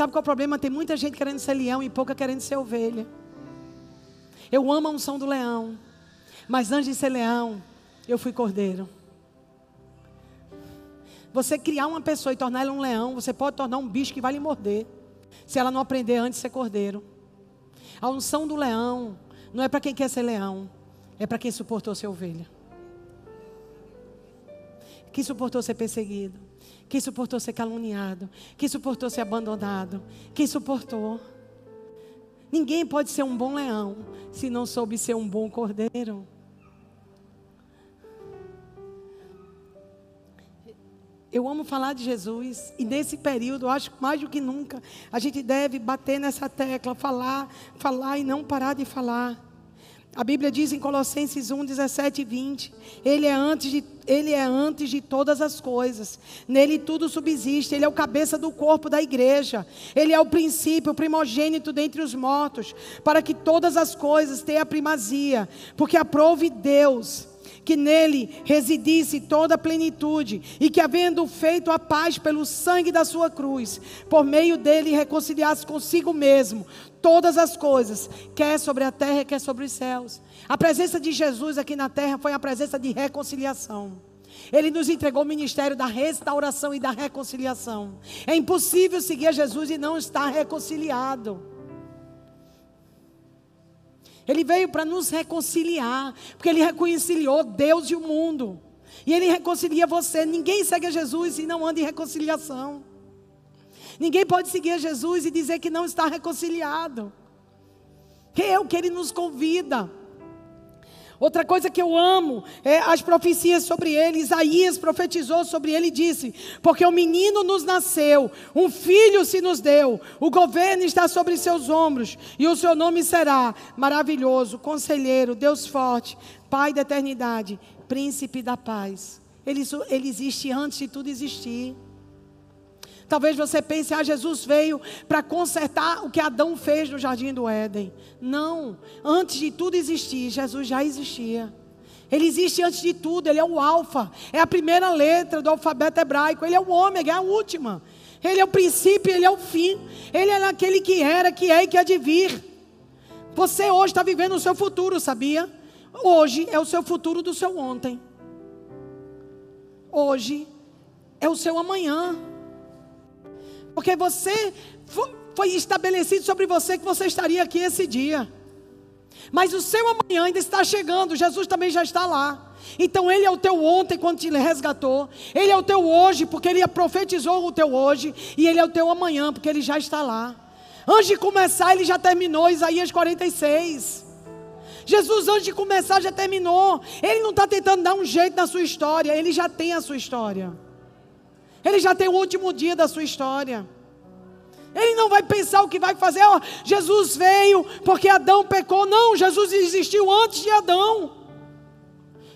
Sabe qual é o problema? Tem muita gente querendo ser leão e pouca querendo ser ovelha. Eu amo a unção do leão. Mas antes de ser leão, eu fui cordeiro. Você criar uma pessoa e tornar ela um leão, você pode tornar um bicho que vai lhe morder. Se ela não aprender antes de ser cordeiro. A unção do leão não é para quem quer ser leão, é para quem suportou ser ovelha. Que suportou ser perseguido, que suportou ser caluniado, que suportou ser abandonado, que suportou. Ninguém pode ser um bom leão se não soube ser um bom cordeiro. Eu amo falar de Jesus e nesse período, acho mais do que nunca, a gente deve bater nessa tecla, falar, falar e não parar de falar. A Bíblia diz em Colossenses 1, 17 e 20: Ele é, antes de, ele é antes de todas as coisas, nele tudo subsiste, Ele é o cabeça do corpo da igreja, Ele é o princípio, o primogênito dentre os mortos, para que todas as coisas tenham primazia, porque aprove Deus que nele residisse toda a plenitude, e que, havendo feito a paz pelo sangue da sua cruz, por meio dele reconciliasse consigo mesmo todas as coisas, quer sobre a terra, quer sobre os céus. A presença de Jesus aqui na terra foi a presença de reconciliação. Ele nos entregou o ministério da restauração e da reconciliação. É impossível seguir a Jesus e não estar reconciliado. Ele veio para nos reconciliar, porque ele reconciliou Deus e o mundo. E ele reconcilia você. Ninguém segue a Jesus e não anda em reconciliação. Ninguém pode seguir a Jesus e dizer que não está reconciliado. Que é o que ele nos convida. Outra coisa que eu amo é as profecias sobre ele. Isaías profetizou sobre ele e disse: Porque o menino nos nasceu, um filho se nos deu, o governo está sobre seus ombros, e o seu nome será maravilhoso, conselheiro, Deus forte, Pai da eternidade, príncipe da paz. Ele, ele existe antes de tudo existir. Talvez você pense, ah, Jesus veio para consertar o que Adão fez no jardim do Éden. Não, antes de tudo existir, Jesus já existia. Ele existe antes de tudo, ele é o alfa, é a primeira letra do alfabeto hebraico, ele é o ômega, é a última. Ele é o princípio, ele é o fim. Ele é aquele que era, que é e que há de vir. Você hoje está vivendo o seu futuro, sabia? Hoje é o seu futuro do seu ontem. Hoje é o seu amanhã. Porque você foi estabelecido sobre você que você estaria aqui esse dia. Mas o seu amanhã ainda está chegando, Jesus também já está lá. Então ele é o teu ontem quando te resgatou, ele é o teu hoje porque ele profetizou o teu hoje e ele é o teu amanhã porque ele já está lá. Antes de começar, ele já terminou Isaías 46. Jesus, antes de começar, já terminou. Ele não está tentando dar um jeito na sua história, ele já tem a sua história. Ele já tem o último dia da sua história. Ele não vai pensar o que vai fazer. Oh, Jesus veio porque Adão pecou. Não, Jesus existiu antes de Adão.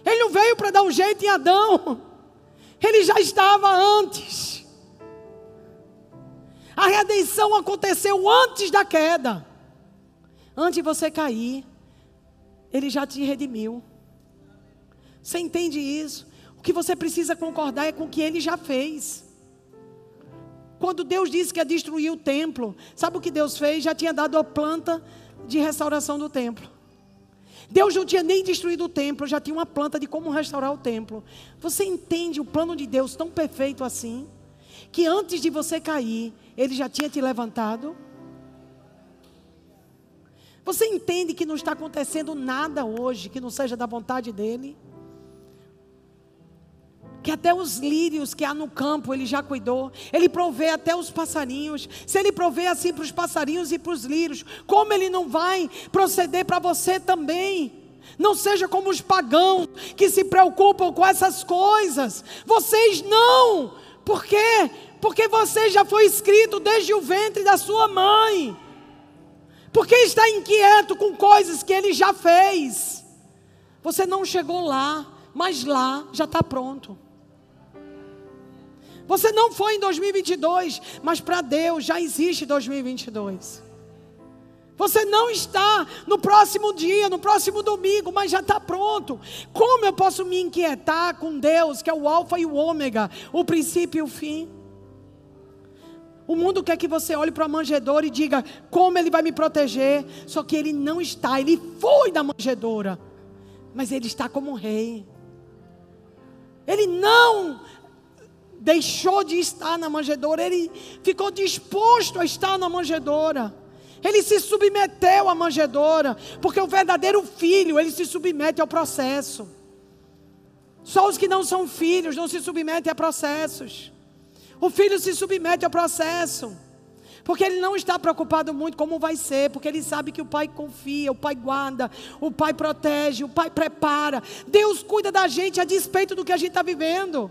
Ele não veio para dar um jeito em Adão. Ele já estava antes. A redenção aconteceu antes da queda. Antes de você cair, ele já te redimiu. Você entende isso? Que você precisa concordar é com o que ele já fez. Quando Deus disse que ia destruir o templo, sabe o que Deus fez? Já tinha dado a planta de restauração do templo. Deus não tinha nem destruído o templo, já tinha uma planta de como restaurar o templo. Você entende o plano de Deus tão perfeito assim? Que antes de você cair, Ele já tinha te levantado? Você entende que não está acontecendo nada hoje que não seja da vontade dEle? Até os lírios que há no campo ele já cuidou. Ele provê até os passarinhos. Se ele provê assim para os passarinhos e para os lírios, como ele não vai proceder para você também? Não seja como os pagãos que se preocupam com essas coisas. Vocês não. Por quê? Porque você já foi escrito desde o ventre da sua mãe. Porque está inquieto com coisas que ele já fez. Você não chegou lá, mas lá já está pronto. Você não foi em 2022, mas para Deus já existe 2022. Você não está no próximo dia, no próximo domingo, mas já está pronto. Como eu posso me inquietar com Deus, que é o Alfa e o Ômega, o princípio e o fim? O mundo quer que você olhe para a manjedoura e diga como ele vai me proteger. Só que ele não está, ele foi da manjedoura. Mas ele está como rei. Ele não deixou de estar na manjedoura, ele ficou disposto a estar na manjedoura. Ele se submeteu à manjedoura, porque o verdadeiro filho, ele se submete ao processo. Só os que não são filhos não se submetem a processos. O filho se submete ao processo. Porque ele não está preocupado muito como vai ser, porque ele sabe que o pai confia, o pai guarda, o pai protege, o pai prepara. Deus cuida da gente a despeito do que a gente está vivendo.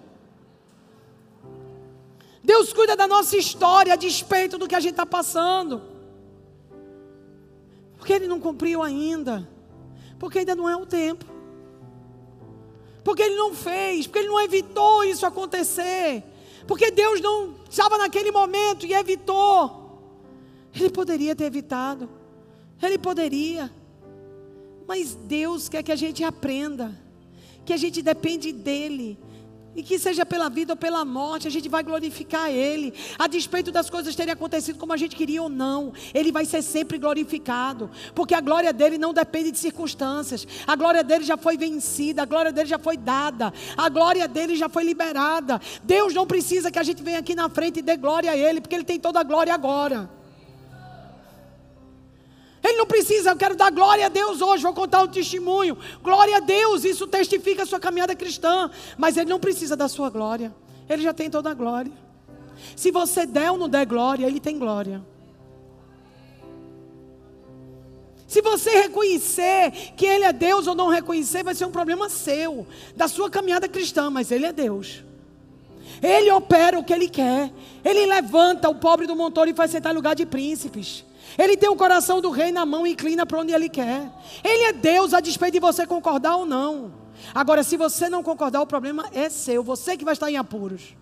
Deus cuida da nossa história a despeito do que a gente está passando. Porque Ele não cumpriu ainda. Porque ainda não é o tempo. Porque Ele não fez. Porque Ele não evitou isso acontecer. Porque Deus não estava naquele momento e evitou. Ele poderia ter evitado. Ele poderia. Mas Deus quer que a gente aprenda. Que a gente depende dEle. E que seja pela vida ou pela morte, a gente vai glorificar Ele. A despeito das coisas terem acontecido como a gente queria ou não, Ele vai ser sempre glorificado. Porque a glória dele não depende de circunstâncias. A glória dele já foi vencida, a glória dele já foi dada, a glória dele já foi liberada. Deus não precisa que a gente venha aqui na frente e dê glória a Ele, porque Ele tem toda a glória agora. Ele não precisa, eu quero dar glória a Deus hoje, vou contar um testemunho. Glória a Deus, isso testifica a sua caminhada cristã. Mas ele não precisa da sua glória. Ele já tem toda a glória. Se você der ou não der glória, ele tem glória. Se você reconhecer que Ele é Deus ou não reconhecer, vai ser um problema seu, da sua caminhada cristã, mas Ele é Deus. Ele opera o que Ele quer. Ele levanta o pobre do montoro e faz sentar em lugar de príncipes. Ele tem o coração do rei na mão e inclina para onde ele quer. Ele é Deus a despeito de você concordar ou não. Agora, se você não concordar, o problema é seu. Você que vai estar em apuros.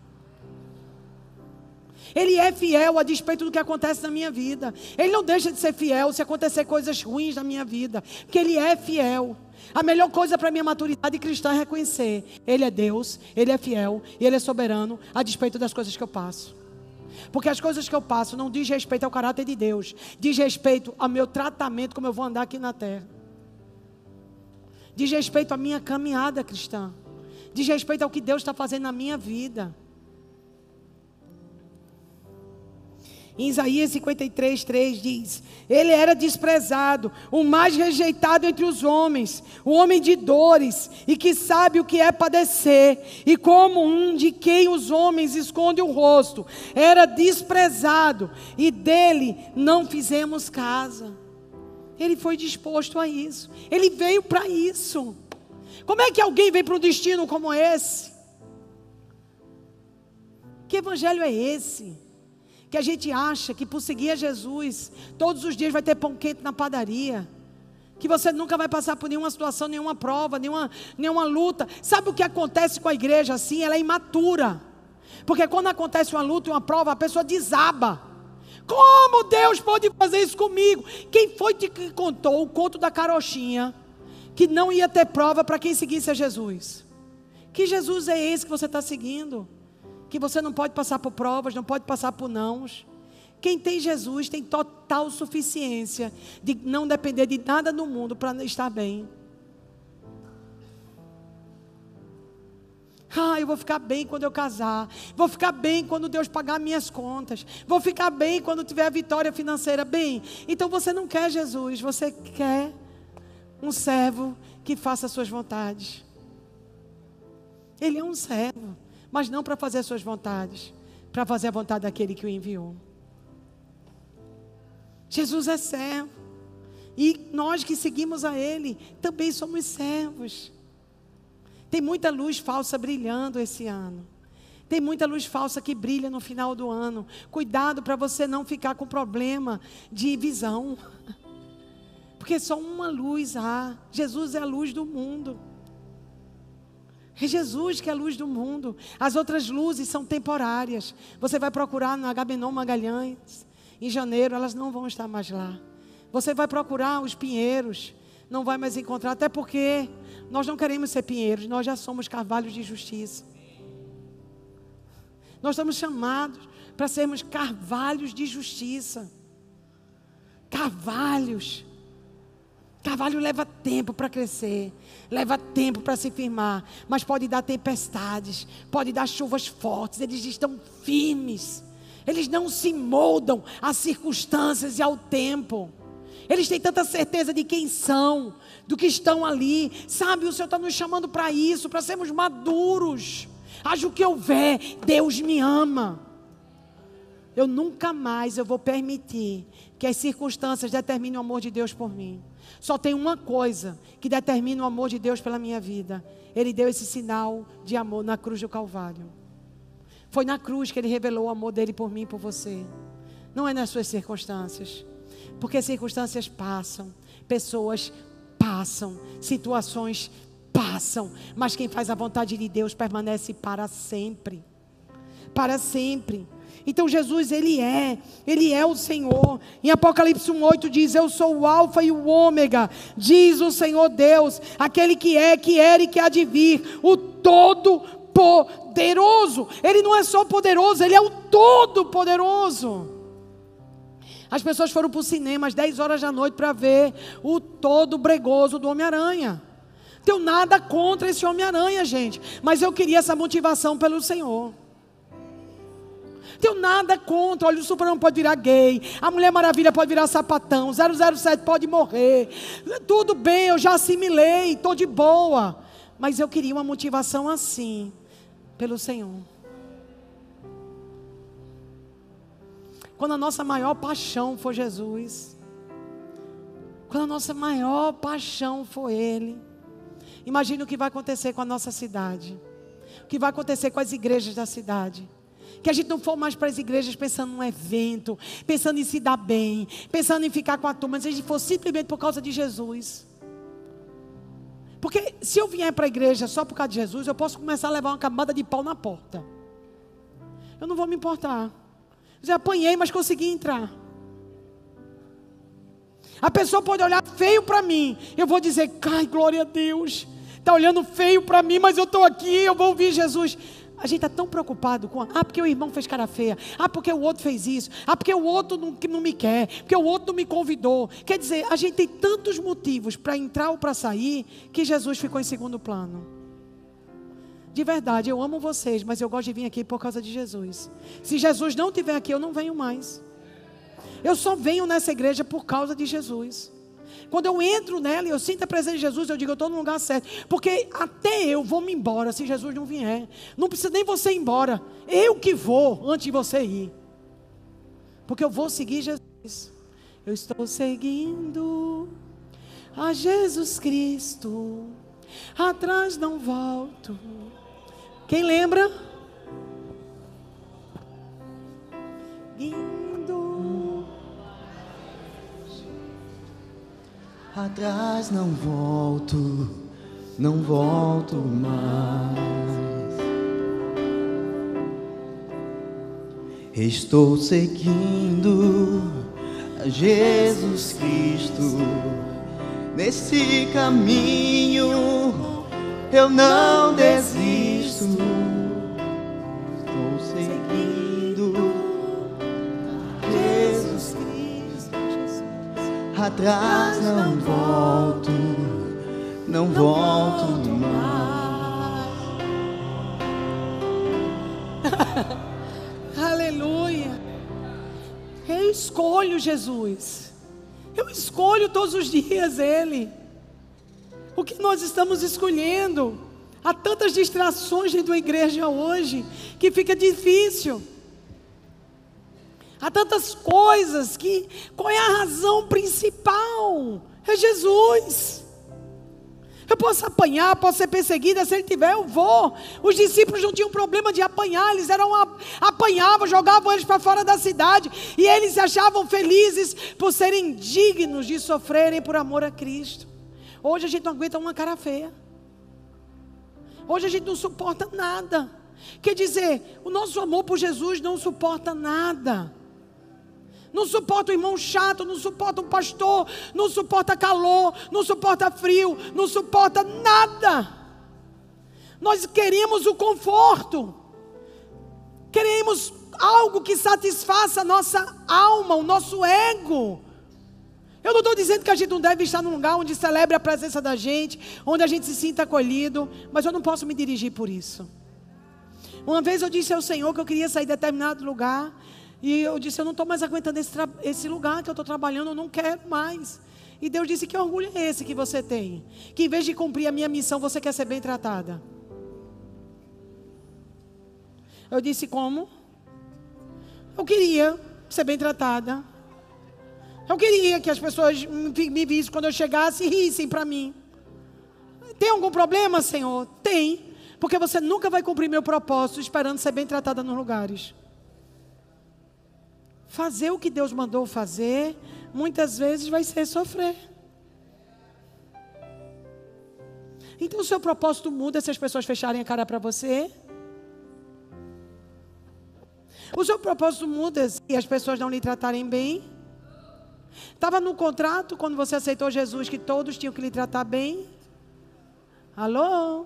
Ele é fiel a despeito do que acontece na minha vida. Ele não deixa de ser fiel se acontecer coisas ruins na minha vida. Porque Ele é fiel. A melhor coisa para a minha maturidade cristã é reconhecer: Ele é Deus, Ele é fiel e Ele é soberano a despeito das coisas que eu passo. Porque as coisas que eu passo não diz respeito ao caráter de Deus, diz respeito ao meu tratamento, como eu vou andar aqui na terra. Diz respeito à minha caminhada cristã. Diz respeito ao que Deus está fazendo na minha vida. Em Isaías 53, 3 diz: Ele era desprezado, o mais rejeitado entre os homens, o homem de dores e que sabe o que é padecer, e como um de quem os homens escondem o rosto, era desprezado e dele não fizemos casa. Ele foi disposto a isso, ele veio para isso. Como é que alguém vem para um destino como esse? Que evangelho é esse? Que a gente acha que por seguir a Jesus, todos os dias vai ter pão quente na padaria. Que você nunca vai passar por nenhuma situação, nenhuma prova, nenhuma, nenhuma luta. Sabe o que acontece com a igreja assim? Ela é imatura. Porque quando acontece uma luta e uma prova, a pessoa desaba. Como Deus pode fazer isso comigo? Quem foi que contou o conto da carochinha que não ia ter prova para quem seguisse a Jesus? Que Jesus é esse que você está seguindo? Que você não pode passar por provas, não pode passar por nãos. Quem tem Jesus tem total suficiência de não depender de nada no mundo para estar bem. Ah, eu vou ficar bem quando eu casar. Vou ficar bem quando Deus pagar minhas contas. Vou ficar bem quando tiver a vitória financeira. Bem, então você não quer Jesus, você quer um servo que faça as suas vontades. Ele é um servo mas não para fazer as suas vontades, para fazer a vontade daquele que o enviou. Jesus é servo. E nós que seguimos a Ele também somos servos. Tem muita luz falsa brilhando esse ano. Tem muita luz falsa que brilha no final do ano. Cuidado para você não ficar com problema de visão. Porque só uma luz há. Jesus é a luz do mundo. É Jesus que é a luz do mundo. As outras luzes são temporárias. Você vai procurar no Agamenon Magalhães, em janeiro, elas não vão estar mais lá. Você vai procurar os pinheiros, não vai mais encontrar, até porque nós não queremos ser pinheiros, nós já somos carvalhos de justiça. Nós estamos chamados para sermos carvalhos de justiça. Carvalhos. Carvalho leva tempo para crescer, leva tempo para se firmar, mas pode dar tempestades, pode dar chuvas fortes, eles estão firmes, eles não se moldam às circunstâncias e ao tempo. Eles têm tanta certeza de quem são, do que estão ali. Sabe, o Senhor está nos chamando para isso, para sermos maduros. Haja o que houver, Deus me ama. Eu nunca mais eu vou permitir que as circunstâncias determinem o amor de Deus por mim. Só tem uma coisa que determina o amor de Deus pela minha vida. Ele deu esse sinal de amor na cruz do Calvário. Foi na cruz que ele revelou o amor dele por mim e por você. Não é nas suas circunstâncias. Porque circunstâncias passam, pessoas passam, situações passam, mas quem faz a vontade de Deus permanece para sempre. Para sempre. Então Jesus, ele é, ele é o Senhor. Em Apocalipse 1:8 diz: "Eu sou o alfa e o ômega", diz o Senhor Deus, aquele que é, que era e que há de vir, o todo poderoso. Ele não é só poderoso, ele é o todo poderoso. As pessoas foram para o cinema às 10 horas da noite para ver o todo bregoso do Homem-Aranha. Tenho nada contra esse Homem-Aranha, gente, mas eu queria essa motivação pelo Senhor tenho nada contra. Olha, o Superman pode virar gay, a Mulher Maravilha pode virar sapatão, 007 pode morrer. Tudo bem, eu já assimilei, estou de boa. Mas eu queria uma motivação assim, pelo Senhor. Quando a nossa maior paixão for Jesus, quando a nossa maior paixão for Ele, imagine o que vai acontecer com a nossa cidade, o que vai acontecer com as igrejas da cidade. Que a gente não for mais para as igrejas pensando num evento, pensando em se dar bem, pensando em ficar com a turma, mas a gente for simplesmente por causa de Jesus. Porque se eu vier para a igreja só por causa de Jesus, eu posso começar a levar uma camada de pau na porta. Eu não vou me importar. Já apanhei, mas consegui entrar. A pessoa pode olhar feio para mim. Eu vou dizer, cai, glória a Deus. Está olhando feio para mim, mas eu estou aqui, eu vou ouvir Jesus. A gente está tão preocupado com, ah, porque o irmão fez cara feia, ah, porque o outro fez isso, ah, porque o outro não, não me quer, porque o outro não me convidou. Quer dizer, a gente tem tantos motivos para entrar ou para sair, que Jesus ficou em segundo plano. De verdade, eu amo vocês, mas eu gosto de vir aqui por causa de Jesus. Se Jesus não estiver aqui, eu não venho mais. Eu só venho nessa igreja por causa de Jesus. Quando eu entro nela e eu sinto a presença de Jesus, eu digo, eu estou no lugar certo. Porque até eu vou me embora se Jesus não vier. Não precisa nem você ir embora. Eu que vou antes de você ir. Porque eu vou seguir Jesus. Eu estou seguindo a Jesus Cristo. Atrás não volto. Quem lembra? Atrás não volto, não volto mais. Estou seguindo a Jesus Cristo nesse caminho. Eu não desisto. Atrás não volto, não volto mais. Aleluia. Eu escolho Jesus. Eu escolho todos os dias Ele. O que nós estamos escolhendo? Há tantas distrações dentro da igreja hoje que fica difícil. Há tantas coisas que qual é a razão principal? É Jesus. Eu posso apanhar, posso ser perseguida, se ele tiver, eu vou. Os discípulos não tinham problema de apanhar, eles eram apanhavam, jogavam eles para fora da cidade, e eles se achavam felizes por serem dignos de sofrerem por amor a Cristo. Hoje a gente não aguenta uma cara feia. Hoje a gente não suporta nada. Quer dizer, o nosso amor por Jesus não suporta nada não suporta o irmão chato, não suporta um pastor, não suporta calor, não suporta frio, não suporta nada. Nós queremos o conforto, queremos algo que satisfaça a nossa alma, o nosso ego. Eu não estou dizendo que a gente não deve estar num lugar onde celebre a presença da gente, onde a gente se sinta acolhido, mas eu não posso me dirigir por isso. Uma vez eu disse ao Senhor que eu queria sair de determinado lugar, e eu disse: Eu não estou mais aguentando esse, esse lugar que eu estou trabalhando, eu não quero mais. E Deus disse: Que orgulho é esse que você tem? Que em vez de cumprir a minha missão, você quer ser bem tratada. Eu disse: Como? Eu queria ser bem tratada. Eu queria que as pessoas me vissem quando eu chegasse e rissem para mim. Tem algum problema, Senhor? Tem. Porque você nunca vai cumprir meu propósito esperando ser bem tratada nos lugares. Fazer o que Deus mandou fazer, muitas vezes vai ser sofrer. Então o seu propósito muda se as pessoas fecharem a cara para você. O seu propósito muda se as pessoas não lhe tratarem bem. Estava no contrato quando você aceitou Jesus que todos tinham que lhe tratar bem? Alô?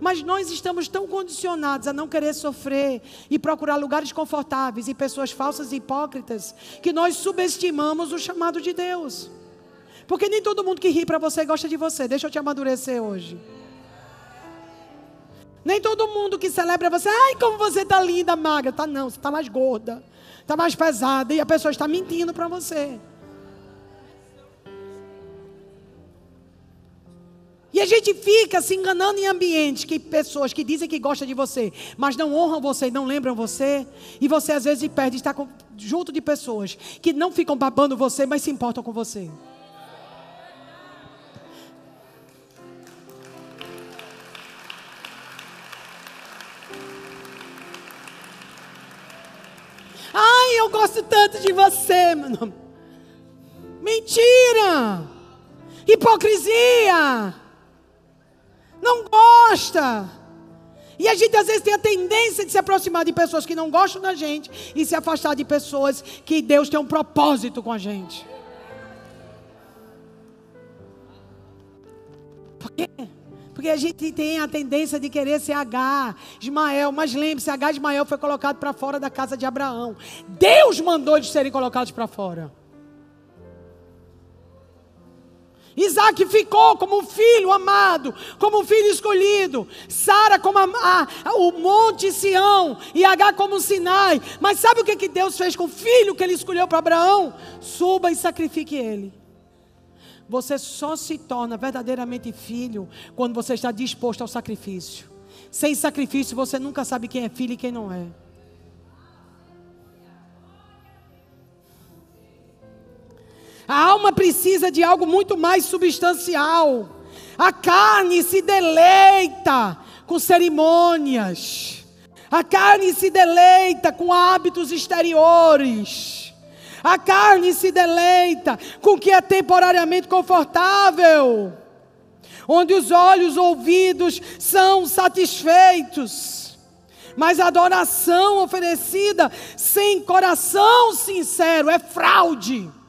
Mas nós estamos tão condicionados a não querer sofrer e procurar lugares confortáveis e pessoas falsas e hipócritas que nós subestimamos o chamado de Deus. Porque nem todo mundo que ri para você gosta de você. Deixa eu te amadurecer hoje. Nem todo mundo que celebra você, ai, como você está linda, magra. Tá não, você está mais gorda, está mais pesada e a pessoa está mentindo para você. A gente fica se enganando em ambientes que pessoas que dizem que gostam de você, mas não honram você não lembram você. E você às vezes perde estar com, junto de pessoas que não ficam babando você, mas se importam com você. Ai, eu gosto tanto de você. Mentira! Hipocrisia! Não gosta. E a gente às vezes tem a tendência de se aproximar de pessoas que não gostam da gente e se afastar de pessoas que Deus tem um propósito com a gente. Por quê? Porque a gente tem a tendência de querer ser H, Ismael, mas lembre-se, H Ismael foi colocado para fora da casa de Abraão. Deus mandou eles serem colocados para fora. Isaac ficou como um filho amado, como um filho escolhido. Sara como a, a, o monte Sião e H como o Sinai. Mas sabe o que, que Deus fez com o filho que ele escolheu para Abraão? Suba e sacrifique ele. Você só se torna verdadeiramente filho quando você está disposto ao sacrifício. Sem sacrifício, você nunca sabe quem é filho e quem não é. A alma precisa de algo muito mais substancial. A carne se deleita com cerimônias. A carne se deleita com hábitos exteriores. A carne se deleita com o que é temporariamente confortável, onde os olhos, ouvidos são satisfeitos. Mas a adoração oferecida sem coração sincero é fraude.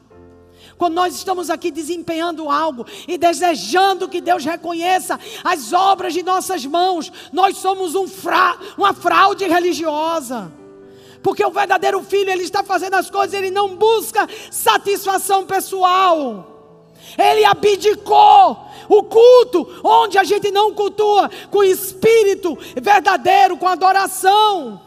Quando nós estamos aqui desempenhando algo e desejando que Deus reconheça as obras de nossas mãos, nós somos um fra uma fraude religiosa. Porque o verdadeiro filho, ele está fazendo as coisas, ele não busca satisfação pessoal. Ele abdicou o culto, onde a gente não cultua com espírito verdadeiro, com adoração.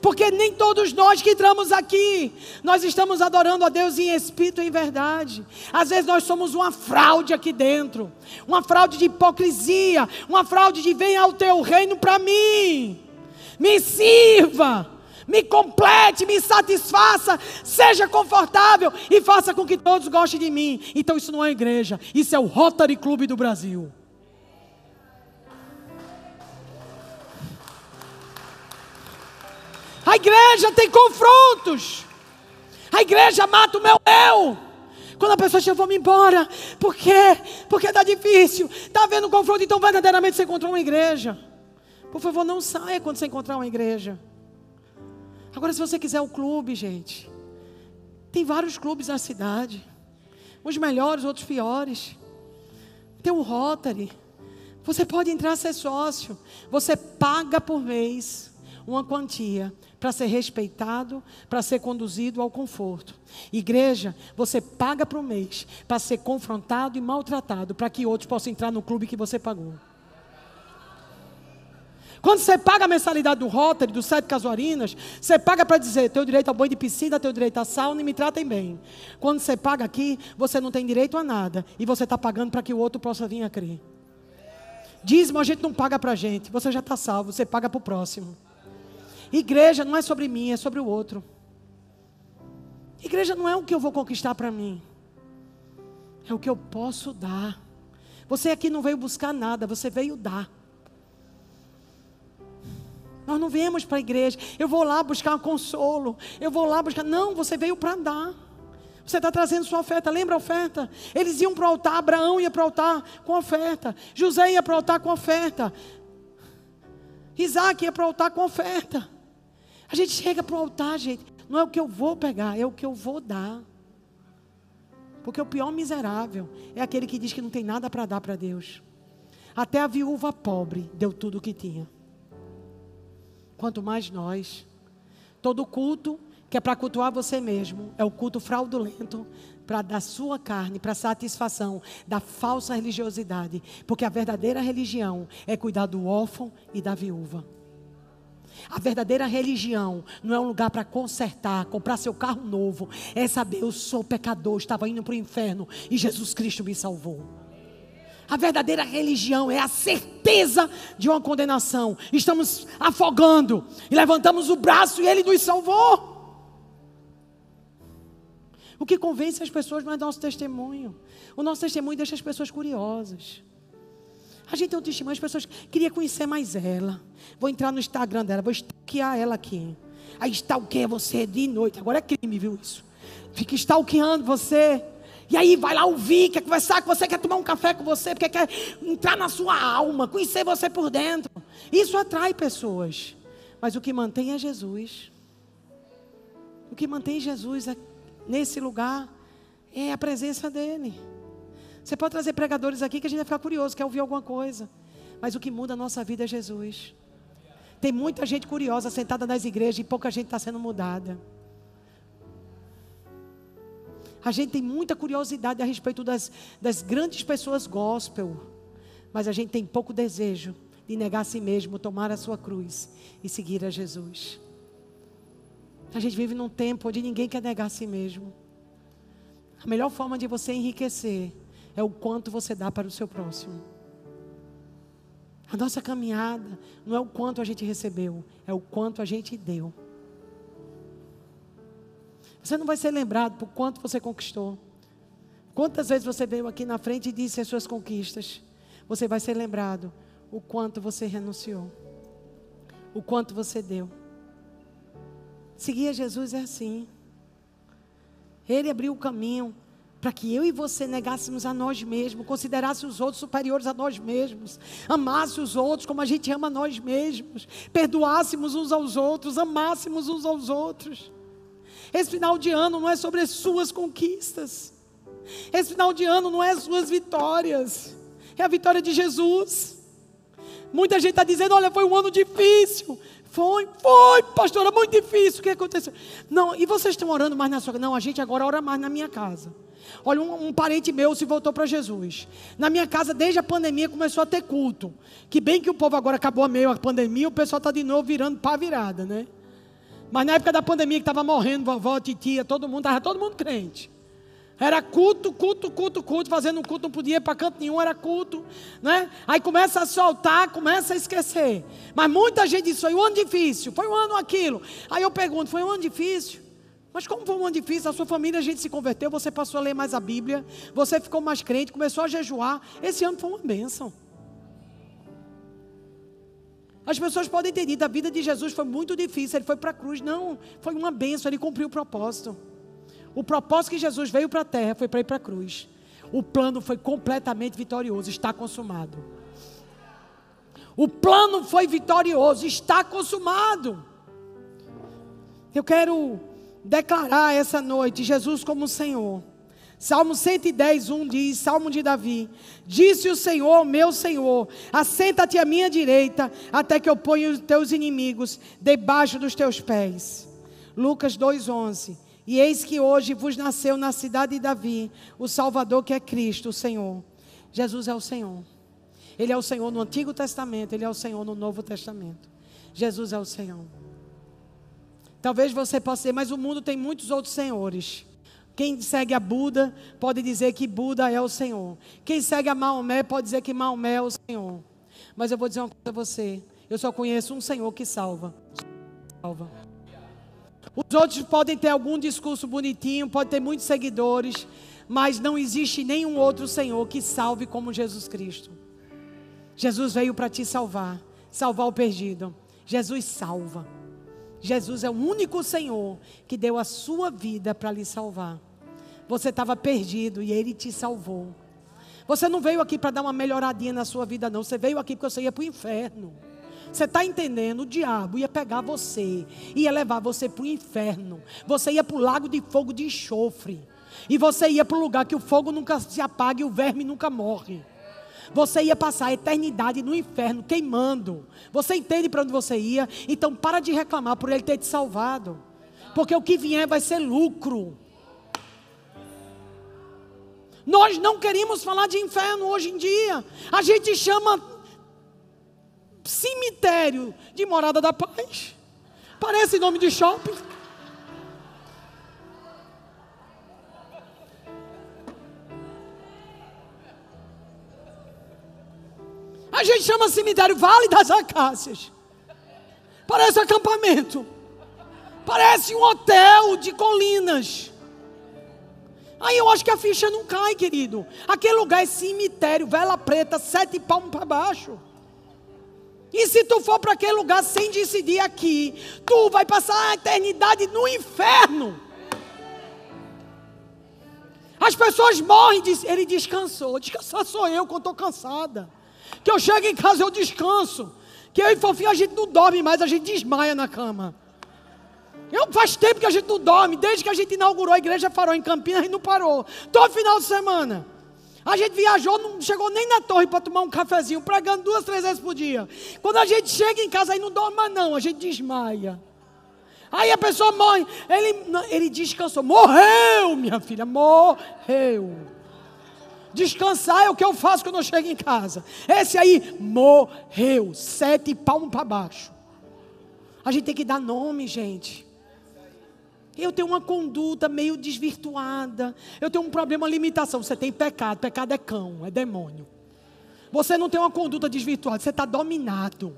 Porque nem todos nós que entramos aqui, nós estamos adorando a Deus em espírito e em verdade. Às vezes nós somos uma fraude aqui dentro, uma fraude de hipocrisia, uma fraude de venha ao teu reino para mim, me sirva me complete, me satisfaça, seja confortável e faça com que todos gostem de mim. Então isso não é igreja, isso é o Rotary Clube do Brasil. A igreja tem confrontos. A igreja mata o meu eu. Quando a pessoa chega, eu vou me embora. Por quê? Porque está difícil. Está havendo um confronto, então verdadeiramente você encontrou uma igreja. Por favor, não saia quando você encontrar uma igreja. Agora, se você quiser o clube, gente, tem vários clubes na cidade. Uns melhores, outros piores. Tem o Rotary. Você pode entrar ser sócio. Você paga por mês uma quantia para ser respeitado, para ser conduzido ao conforto. Igreja, você paga por mês para ser confrontado e maltratado, para que outros possam entrar no clube que você pagou. Quando você paga a mensalidade do Rotary, do Sete Casuarinas, você paga para dizer: teu direito ao banho de piscina, teu direito à sauna e me tratem bem. Quando você paga aqui, você não tem direito a nada. E você está pagando para que o outro possa vir a crer. Dízimo a gente não paga para a gente. Você já está salvo, você paga para o próximo. Igreja não é sobre mim, é sobre o outro. Igreja não é o que eu vou conquistar para mim. É o que eu posso dar. Você aqui não veio buscar nada, você veio dar. Nós não viemos para a igreja. Eu vou lá buscar um consolo. Eu vou lá buscar. Não, você veio para dar. Você está trazendo sua oferta. Lembra a oferta? Eles iam para o altar. Abraão ia para o altar com oferta. José ia para o altar com oferta. Isaac ia para o altar com oferta. A gente chega para o altar, gente. Não é o que eu vou pegar, é o que eu vou dar. Porque o pior miserável é aquele que diz que não tem nada para dar para Deus. Até a viúva pobre deu tudo o que tinha quanto mais nós. Todo culto que é para cultuar você mesmo é o culto fraudulento para dar sua carne, para satisfação da falsa religiosidade, porque a verdadeira religião é cuidar do órfão e da viúva. A verdadeira religião não é um lugar para consertar, comprar seu carro novo. É saber, eu sou pecador, estava indo para o inferno e Jesus Cristo me salvou. A verdadeira religião é a certeza de uma condenação. Estamos afogando e levantamos o braço e ele nos salvou. O que convence as pessoas não é nosso testemunho. O nosso testemunho deixa as pessoas curiosas. A gente tem um testemunho, as pessoas queriam conhecer mais ela. Vou entrar no Instagram dela, vou stalkear ela aqui. Aí stalkeia você de noite. Agora é crime, viu isso? Fica stalkeando você. E aí vai lá ouvir, quer conversar com você, quer tomar um café com você, porque quer entrar na sua alma, conhecer você por dentro. Isso atrai pessoas. Mas o que mantém é Jesus. O que mantém Jesus nesse lugar é a presença dEle. Você pode trazer pregadores aqui que a gente vai ficar curioso, quer ouvir alguma coisa. Mas o que muda a nossa vida é Jesus. Tem muita gente curiosa sentada nas igrejas e pouca gente está sendo mudada. A gente tem muita curiosidade a respeito das, das grandes pessoas gospel, mas a gente tem pouco desejo de negar a si mesmo, tomar a sua cruz e seguir a Jesus. A gente vive num tempo onde ninguém quer negar a si mesmo. A melhor forma de você enriquecer é o quanto você dá para o seu próximo. A nossa caminhada não é o quanto a gente recebeu, é o quanto a gente deu. Você não vai ser lembrado por quanto você conquistou. Quantas vezes você veio aqui na frente e disse as suas conquistas? Você vai ser lembrado o quanto você renunciou, o quanto você deu. Seguir a Jesus é assim. Ele abriu o caminho para que eu e você negássemos a nós mesmos, considerasse os outros superiores a nós mesmos, amasse os outros como a gente ama nós mesmos, perdoássemos uns aos outros, amássemos uns aos outros. Esse final de ano não é sobre as suas conquistas. Esse final de ano não é as suas vitórias. É a vitória de Jesus. Muita gente está dizendo: olha, foi um ano difícil. Foi, foi, pastora, muito difícil. O que aconteceu? Não, e vocês estão orando mais na sua casa? Não, a gente agora ora mais na minha casa. Olha, um, um parente meu se voltou para Jesus. Na minha casa, desde a pandemia, começou a ter culto. Que bem que o povo agora acabou a meio a pandemia, o pessoal está de novo virando para virada, né? Mas na época da pandemia que estava morrendo, vovó, titia, todo mundo, estava todo mundo crente. Era culto, culto, culto, culto, fazendo um culto, não podia ir para canto nenhum, era culto, né? Aí começa a soltar, começa a esquecer. Mas muita gente disse, foi um ano difícil, foi um ano aquilo. Aí eu pergunto, foi um ano difícil? Mas como foi ano difícil? A sua família, a gente se converteu, você passou a ler mais a Bíblia, você ficou mais crente, começou a jejuar. Esse ano foi uma bênção. As pessoas podem dito, a vida de Jesus foi muito difícil, ele foi para a cruz. Não, foi uma benção, ele cumpriu o propósito. O propósito que Jesus veio para a terra foi para ir para a cruz. O plano foi completamente vitorioso, está consumado. O plano foi vitorioso, está consumado. Eu quero declarar essa noite Jesus como Senhor. Salmo 110, 1 diz, Salmo de Davi: Disse o Senhor, meu Senhor, assenta-te à minha direita, até que eu ponha os teus inimigos debaixo dos teus pés. Lucas 2,11. E eis que hoje vos nasceu na cidade de Davi o Salvador que é Cristo, o Senhor. Jesus é o Senhor. Ele é o Senhor no Antigo Testamento, Ele é o Senhor no Novo Testamento. Jesus é o Senhor. Talvez você possa dizer, mas o mundo tem muitos outros senhores. Quem segue a Buda pode dizer que Buda é o Senhor. Quem segue a Maomé pode dizer que Maomé é o Senhor. Mas eu vou dizer uma coisa a você. Eu só conheço um Senhor que salva. Salva. Os outros podem ter algum discurso bonitinho, podem ter muitos seguidores, mas não existe nenhum outro Senhor que salve como Jesus Cristo. Jesus veio para te salvar, salvar o perdido. Jesus salva. Jesus é o único Senhor que deu a sua vida para lhe salvar. Você estava perdido e Ele te salvou. Você não veio aqui para dar uma melhoradinha na sua vida, não. Você veio aqui porque você ia para o inferno. Você está entendendo? O diabo ia pegar você, ia levar você para o inferno. Você ia para o lago de fogo de enxofre. E você ia para o lugar que o fogo nunca se apaga e o verme nunca morre. Você ia passar a eternidade no inferno queimando. Você entende para onde você ia? Então para de reclamar por ele ter te salvado. Porque o que vier vai ser lucro. Nós não queremos falar de inferno hoje em dia. A gente chama cemitério de morada da paz. Parece nome de shopping. A gente chama cemitério Vale das Acácias. Parece acampamento. Parece um hotel de colinas. Aí eu acho que a ficha não cai, querido. Aquele lugar é cemitério, vela preta, sete palmos para baixo. E se tu for para aquele lugar sem decidir aqui, tu vai passar a eternidade no inferno. As pessoas morrem, ele descansou. Descansar sou eu quando estou cansada. Que eu chego em casa eu descanso. Que eu e fofinho a gente não dorme mais, a gente desmaia na cama. Eu, faz tempo que a gente não dorme, desde que a gente inaugurou a igreja Farol em Campinas, a gente não parou. Todo final de semana. A gente viajou, não chegou nem na torre para tomar um cafezinho, pregando duas, três vezes por dia. Quando a gente chega em casa, aí não dorme mais não, a gente desmaia. Aí a pessoa morre, ele, ele descansou, morreu, minha filha, morreu. Descansar é o que eu faço quando eu chego em casa. Esse aí morreu, sete palmos para baixo. A gente tem que dar nome, gente. Eu tenho uma conduta meio desvirtuada. Eu tenho um problema, uma limitação. Você tem pecado. Pecado é cão, é demônio. Você não tem uma conduta desvirtuada. Você está dominado.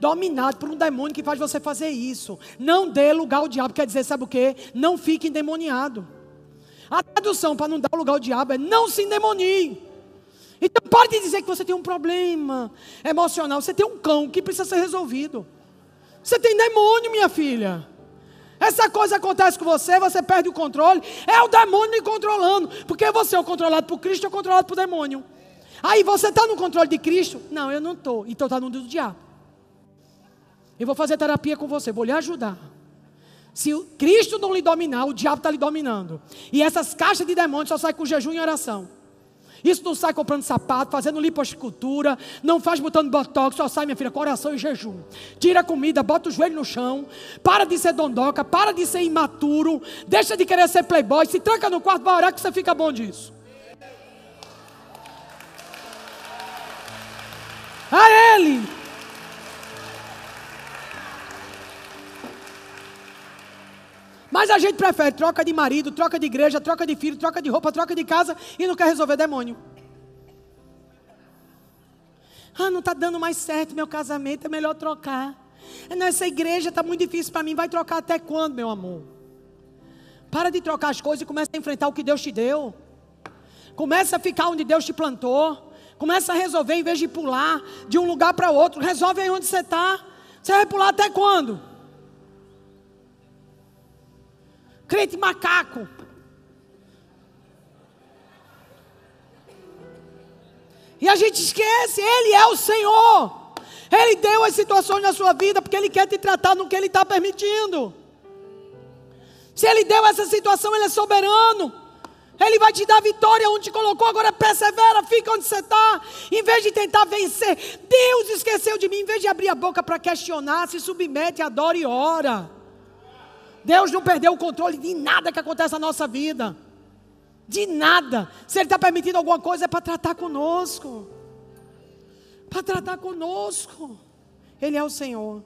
Dominado por um demônio que faz você fazer isso. Não dê lugar ao diabo. Quer dizer, sabe o que? Não fique endemoniado. A tradução para não dar lugar ao diabo é não se endemonie. Então pare de dizer que você tem um problema emocional. Você tem um cão que precisa ser resolvido. Você tem demônio, minha filha. Essa coisa acontece com você, você perde o controle. É o demônio me controlando. Porque você é o controlado por Cristo ou controlado por demônio. Aí você está no controle de Cristo? Não, eu não estou. Então está no do diabo. Eu vou fazer terapia com você, vou lhe ajudar. Se Cristo não lhe dominar, o diabo está lhe dominando. E essas caixas de demônios só saem com jejum e oração. Isso não sai comprando sapato, fazendo liposcultura, não faz botando botox, só sai, minha filha, com oração e jejum. Tira a comida, bota o joelho no chão, para de ser dondoca, para de ser imaturo, deixa de querer ser playboy, se tranca no quarto, vai orar que você fica bom disso. A Ele! Mas a gente prefere troca de marido, troca de igreja, troca de filho, troca de roupa, troca de casa e não quer resolver demônio. Ah, não está dando mais certo meu casamento, é melhor trocar. Nessa igreja está muito difícil para mim, vai trocar até quando, meu amor? Para de trocar as coisas e começa a enfrentar o que Deus te deu. Começa a ficar onde Deus te plantou. Começa a resolver em vez de pular de um lugar para outro. Resolve aí onde você está. Você vai pular até quando? Crente macaco. E a gente esquece, Ele é o Senhor. Ele deu as situações na sua vida porque Ele quer te tratar no que Ele está permitindo. Se Ele deu essa situação, Ele é soberano. Ele vai te dar vitória onde te colocou, agora persevera, fica onde você está. Em vez de tentar vencer, Deus esqueceu de mim. Em vez de abrir a boca para questionar, se submete, adora e ora. Deus não perdeu o controle de nada que acontece na nossa vida. De nada. Se Ele está permitindo alguma coisa, é para tratar conosco. Para tratar conosco. Ele é o Senhor.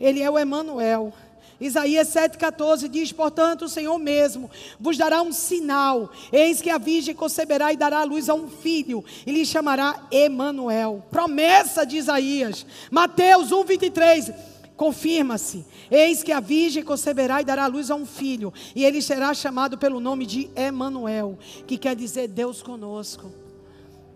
Ele é o Emanuel. Isaías 7,14 diz: Portanto, o Senhor mesmo vos dará um sinal. Eis que a virgem conceberá e dará à luz a um filho, e lhe chamará Emanuel. Promessa de Isaías. Mateus 1,23. Confirma-se: Eis que a virgem conceberá e dará luz a um filho, e ele será chamado pelo nome de Emanuel, que quer dizer Deus conosco.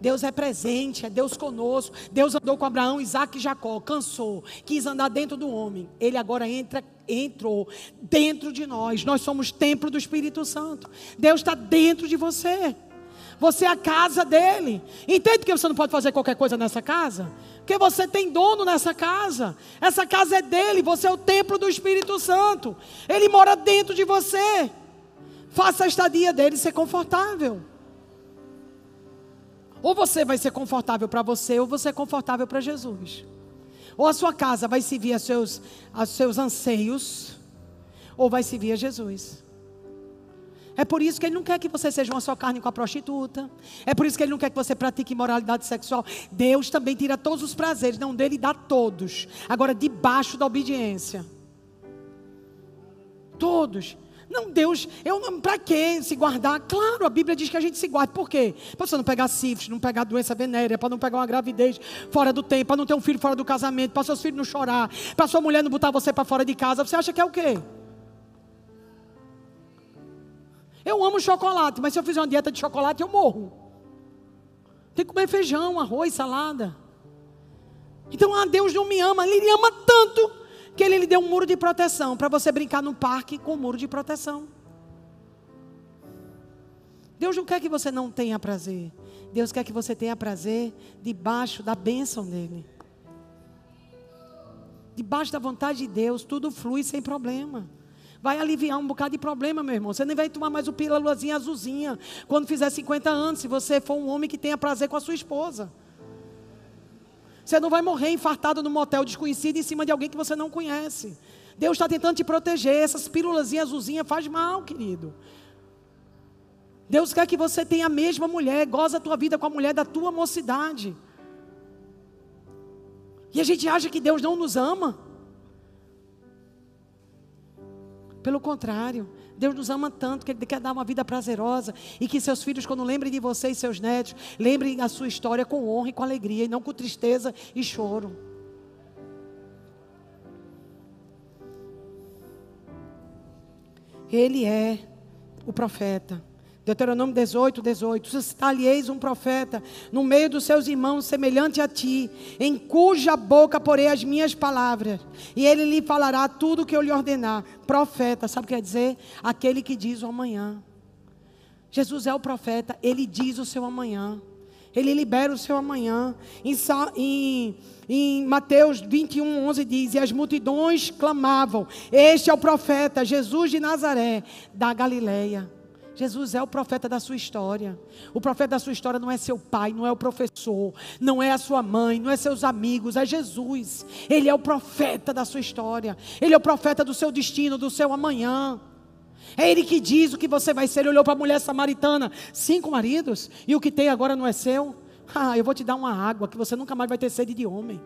Deus é presente, é Deus conosco. Deus andou com Abraão, Isaac e Jacó, cansou, quis andar dentro do homem. Ele agora entra, entrou dentro de nós. Nós somos templo do Espírito Santo. Deus está dentro de você. Você é a casa dele. Entende que você não pode fazer qualquer coisa nessa casa? Porque você tem dono nessa casa. Essa casa é dele. Você é o templo do Espírito Santo. Ele mora dentro de você. Faça a estadia dele ser confortável. Ou você vai ser confortável para você, ou você é confortável para Jesus. Ou a sua casa vai servir a seus, a seus anseios, ou vai servir a Jesus. É por isso que ele não quer que você seja uma só carne com a prostituta. É por isso que ele não quer que você pratique imoralidade sexual. Deus também tira todos os prazeres, não dele dá todos. Agora, debaixo da obediência. Todos. Não, Deus, eu para que se guardar? Claro, a Bíblia diz que a gente se guarda. Por quê? Para você não pegar sífilis, não pegar doença venérea, para não pegar uma gravidez fora do tempo, para não ter um filho fora do casamento, para seus filhos não chorar, para sua mulher não botar você para fora de casa. Você acha que é o quê? Eu amo chocolate, mas se eu fizer uma dieta de chocolate, eu morro. Tem que comer feijão, arroz, salada. Então, ah, Deus não me ama, Ele me ama tanto que ele lhe deu um muro de proteção para você brincar no parque com um muro de proteção. Deus não quer que você não tenha prazer. Deus quer que você tenha prazer debaixo da bênção dele. Debaixo da vontade de Deus, tudo flui sem problema. Vai aliviar um bocado de problema, meu irmão. Você nem vai tomar mais o pílulazinha azulzinha quando fizer 50 anos, se você for um homem que tenha prazer com a sua esposa. Você não vai morrer infartado num motel desconhecido em cima de alguém que você não conhece. Deus está tentando te proteger. Essas pílulas azulzinhas faz mal, querido. Deus quer que você tenha a mesma mulher, goza a tua vida com a mulher da tua mocidade. E a gente acha que Deus não nos ama. Pelo contrário, Deus nos ama tanto que Ele quer dar uma vida prazerosa e que seus filhos, quando lembrem de você e seus netos, lembrem a sua história com honra e com alegria e não com tristeza e choro. Ele é o profeta. Deuteronômio 18, 18. Suscitar-lhe-eis um profeta no meio dos seus irmãos, semelhante a ti, em cuja boca porei as minhas palavras, e ele lhe falará tudo o que eu lhe ordenar. Profeta, sabe o que quer dizer? Aquele que diz o amanhã. Jesus é o profeta, ele diz o seu amanhã. Ele libera o seu amanhã. Em, em, em, Mateus 21, 11 diz: E as multidões clamavam: Este é o profeta, Jesus de Nazaré, da Galileia. Jesus é o profeta da sua história. O profeta da sua história não é seu pai, não é o professor, não é a sua mãe, não é seus amigos, é Jesus. Ele é o profeta da sua história. Ele é o profeta do seu destino, do seu amanhã. É ele que diz o que você vai ser. Ele olhou para a mulher samaritana, cinco maridos, e o que tem agora não é seu. Ah, eu vou te dar uma água que você nunca mais vai ter sede de homem.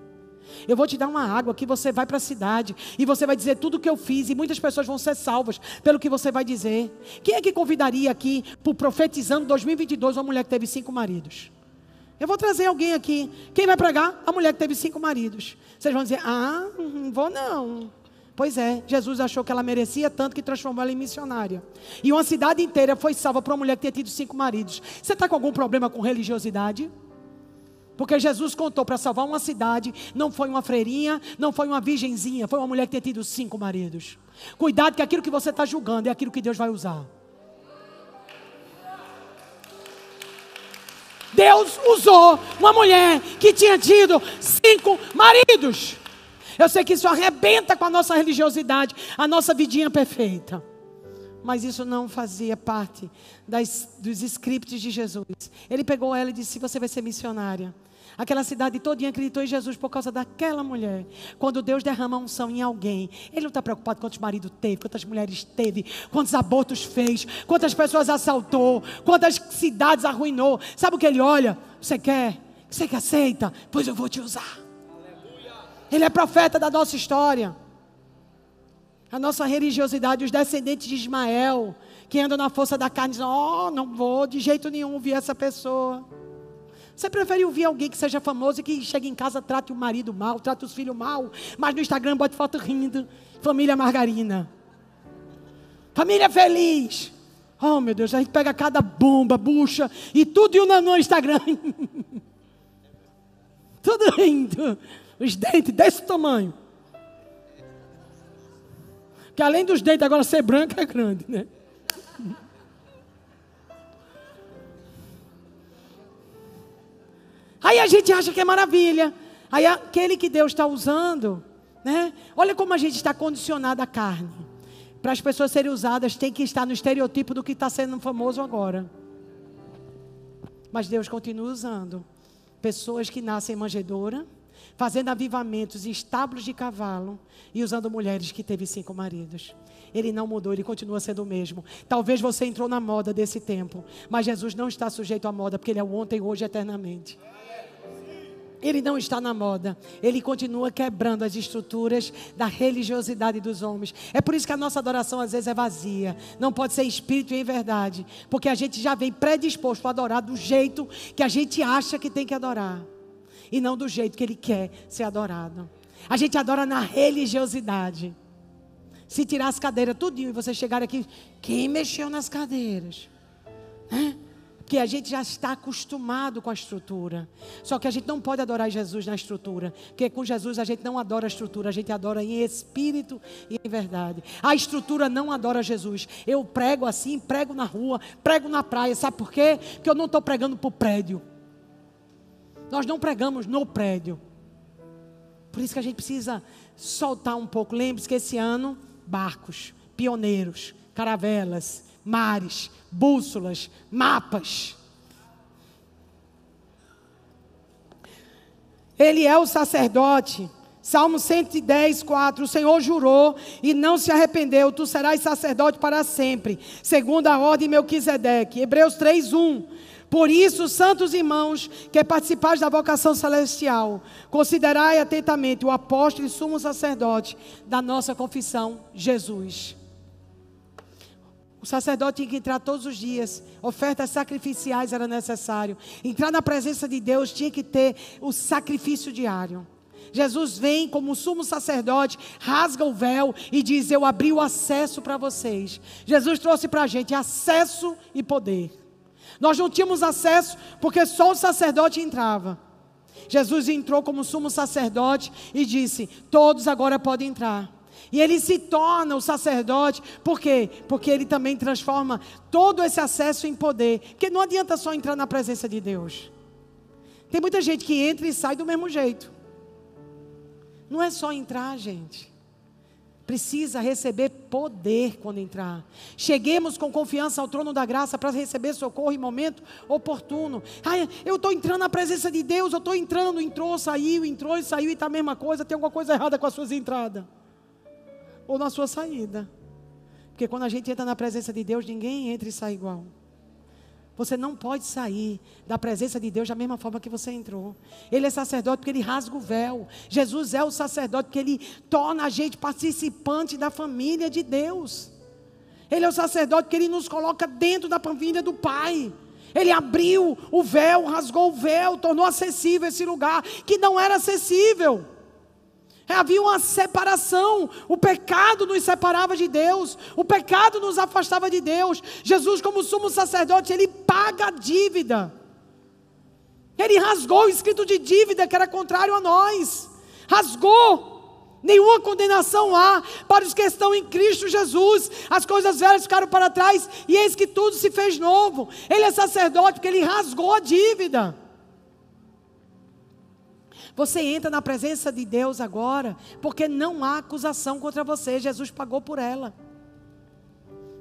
Eu vou te dar uma água que você vai para a cidade e você vai dizer tudo o que eu fiz e muitas pessoas vão ser salvas pelo que você vai dizer. Quem é que convidaria aqui para profetizando 2022 uma mulher que teve cinco maridos? Eu vou trazer alguém aqui. Quem vai pregar? A mulher que teve cinco maridos. Vocês vão dizer: Ah, não vou não. Pois é, Jesus achou que ela merecia tanto que transformou ela em missionária. E uma cidade inteira foi salva para uma mulher que tinha tido cinco maridos. Você está com algum problema com religiosidade? Porque Jesus contou para salvar uma cidade, não foi uma freirinha, não foi uma virgenzinha, foi uma mulher que tinha tido cinco maridos. Cuidado que aquilo que você está julgando é aquilo que Deus vai usar. Deus usou uma mulher que tinha tido cinco maridos. Eu sei que isso arrebenta com a nossa religiosidade, a nossa vidinha perfeita. mas isso não fazia parte das, dos scripts de Jesus. Ele pegou ela e disse: Você vai ser missionária. Aquela cidade todinha acreditou em Jesus por causa daquela mulher. Quando Deus derrama unção em alguém, Ele não está preocupado quantos maridos teve, quantas mulheres teve, quantos abortos fez, quantas pessoas assaltou, quantas cidades arruinou. Sabe o que Ele olha? Você quer? Você que aceita? Pois eu vou te usar. Ele é profeta da nossa história. A nossa religiosidade, os descendentes de Ismael, que andam na força da carne, dizem: Oh, não vou de jeito nenhum ouvir essa pessoa. Você prefere ouvir alguém que seja famoso e que chegue em casa, trate o marido mal, trate os filhos mal, mas no Instagram bote foto rindo. Família Margarina. Família feliz. Oh, meu Deus, a gente pega cada bomba, bucha e tudo e no Instagram. tudo rindo. Os dentes desse tamanho. Que além dos dentes agora ser branco é grande, né? Aí a gente acha que é maravilha. Aí aquele que Deus está usando, né? Olha como a gente está condicionado à carne. Para as pessoas serem usadas, tem que estar no estereotipo do que está sendo famoso agora. Mas Deus continua usando pessoas que nascem manjedoura, fazendo avivamentos em estábulos de cavalo e usando mulheres que teve cinco maridos. Ele não mudou, ele continua sendo o mesmo. Talvez você entrou na moda desse tempo, mas Jesus não está sujeito à moda, porque ele é o ontem, hoje e eternamente. Ele não está na moda. Ele continua quebrando as estruturas da religiosidade dos homens. É por isso que a nossa adoração às vezes é vazia. Não pode ser espírito e em verdade. Porque a gente já vem predisposto a adorar do jeito que a gente acha que tem que adorar. E não do jeito que ele quer ser adorado. A gente adora na religiosidade. Se tirar as cadeiras tudinho e você chegar aqui, quem mexeu nas cadeiras? Né? Porque a gente já está acostumado com a estrutura. Só que a gente não pode adorar Jesus na estrutura. Porque com Jesus a gente não adora a estrutura, a gente adora em espírito e em verdade. A estrutura não adora Jesus. Eu prego assim, prego na rua, prego na praia. Sabe por quê? Porque eu não estou pregando para o prédio. Nós não pregamos no prédio. Por isso que a gente precisa soltar um pouco. Lembre-se que esse ano, barcos, pioneiros, caravelas, mares, bússolas, mapas. Ele é o sacerdote. Salmo 110, 4. O Senhor jurou e não se arrependeu. Tu serás sacerdote para sempre, segundo a ordem Melquisedeque. Hebreus 3, 1. Por isso, santos irmãos, que participais da vocação celestial, considerai atentamente o apóstolo e sumo sacerdote da nossa confissão, Jesus. O sacerdote tinha que entrar todos os dias. Ofertas sacrificiais era necessário. Entrar na presença de Deus tinha que ter o sacrifício diário. Jesus vem como sumo sacerdote, rasga o véu e diz: Eu abri o acesso para vocês. Jesus trouxe para a gente acesso e poder. Nós não tínhamos acesso porque só o sacerdote entrava. Jesus entrou como sumo sacerdote e disse: Todos agora podem entrar. E ele se torna o sacerdote, por quê? Porque ele também transforma todo esse acesso em poder. Porque não adianta só entrar na presença de Deus. Tem muita gente que entra e sai do mesmo jeito. Não é só entrar, gente. Precisa receber poder quando entrar. Cheguemos com confiança ao trono da graça para receber socorro em momento oportuno. Ai, eu estou entrando na presença de Deus, eu estou entrando, entrou, saiu, entrou e saiu e está a mesma coisa. Tem alguma coisa errada com as suas entradas ou na sua saída. Porque quando a gente entra na presença de Deus, ninguém entra e sai igual. Você não pode sair da presença de Deus da mesma forma que você entrou. Ele é sacerdote porque ele rasga o véu. Jesus é o sacerdote porque ele torna a gente participante da família de Deus. Ele é o sacerdote porque ele nos coloca dentro da família do Pai. Ele abriu o véu, rasgou o véu, tornou acessível esse lugar que não era acessível. Havia uma separação. O pecado nos separava de Deus. O pecado nos afastava de Deus. Jesus, como sumo sacerdote, ele paga a dívida. Ele rasgou o escrito de dívida que era contrário a nós. Rasgou. Nenhuma condenação há para os que estão em Cristo Jesus. As coisas velhas ficaram para trás e eis que tudo se fez novo. Ele é sacerdote porque ele rasgou a dívida. Você entra na presença de Deus agora, porque não há acusação contra você, Jesus pagou por ela.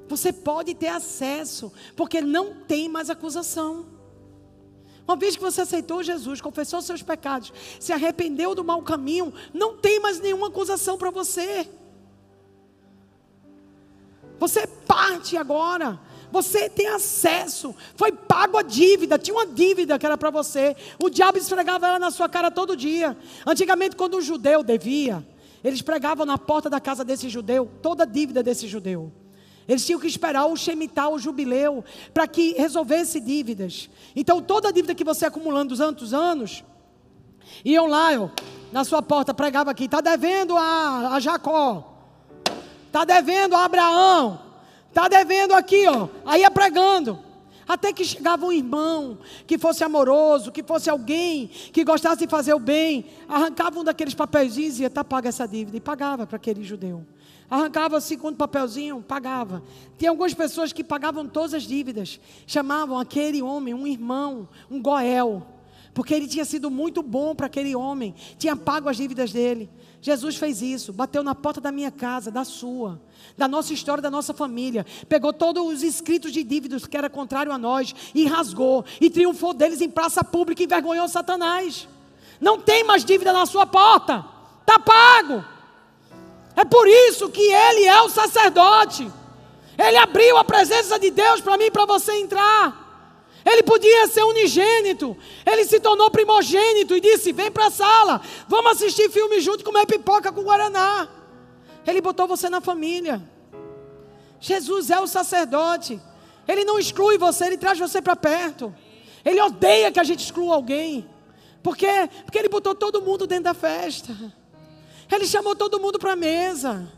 Você pode ter acesso, porque não tem mais acusação. Uma vez que você aceitou Jesus, confessou seus pecados, se arrependeu do mau caminho, não tem mais nenhuma acusação para você. Você parte agora. Você tem acesso. Foi pago a dívida. Tinha uma dívida que era para você. O diabo esfregava ela na sua cara todo dia. Antigamente, quando um judeu devia, eles pregavam na porta da casa desse judeu toda a dívida desse judeu. Eles tinham que esperar o Shemitah, o jubileu, para que resolvesse dívidas. Então, toda a dívida que você acumulando dos tantos anos, iam lá, eu, na sua porta, pregava aqui: está devendo a, a Jacó, está devendo a Abraão, está devendo aqui, ó. Aí ia pregando. Até que chegava um irmão que fosse amoroso, que fosse alguém que gostasse de fazer o bem, arrancava um daqueles papeizinhos e dizia: está paga essa dívida. E pagava para aquele judeu. Arrancava o segundo papelzinho, pagava. Tinha algumas pessoas que pagavam todas as dívidas. Chamavam aquele homem um irmão, um Goel. Porque ele tinha sido muito bom para aquele homem. Tinha pago as dívidas dele. Jesus fez isso. Bateu na porta da minha casa, da sua. Da nossa história, da nossa família. Pegou todos os escritos de dívidas que era contrário a nós. E rasgou. E triunfou deles em praça pública. E envergonhou Satanás. Não tem mais dívida na sua porta. Está pago. É por isso que ele é o sacerdote. Ele abriu a presença de Deus para mim e para você entrar. Ele podia ser unigênito. Ele se tornou primogênito e disse: Vem para a sala, vamos assistir filme junto, comer pipoca com Guaraná. Ele botou você na família. Jesus é o sacerdote. Ele não exclui você, ele traz você para perto. Ele odeia que a gente exclua alguém. Por quê? Porque ele botou todo mundo dentro da festa. Ele chamou todo mundo para a mesa.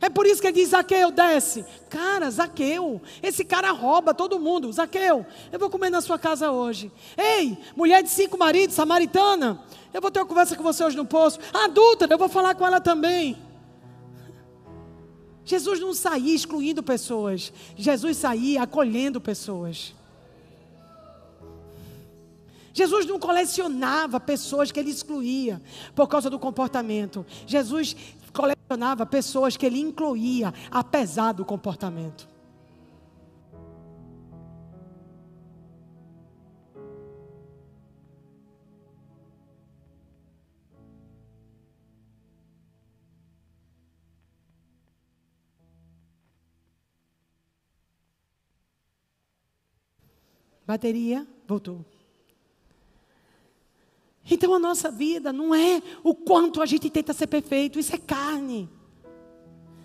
É por isso que ele diz: Zaqueu, desce. Cara, Zaqueu, esse cara rouba todo mundo. Zaqueu, eu vou comer na sua casa hoje. Ei, mulher de cinco maridos, samaritana, eu vou ter uma conversa com você hoje no poço. Adulta, eu vou falar com ela também. Jesus não saía excluindo pessoas, Jesus saía acolhendo pessoas. Jesus não colecionava pessoas que ele excluía por causa do comportamento. Jesus colecionava pessoas que ele incluía apesar do comportamento. Bateria, voltou. Então a nossa vida não é o quanto a gente tenta ser perfeito, isso é carne.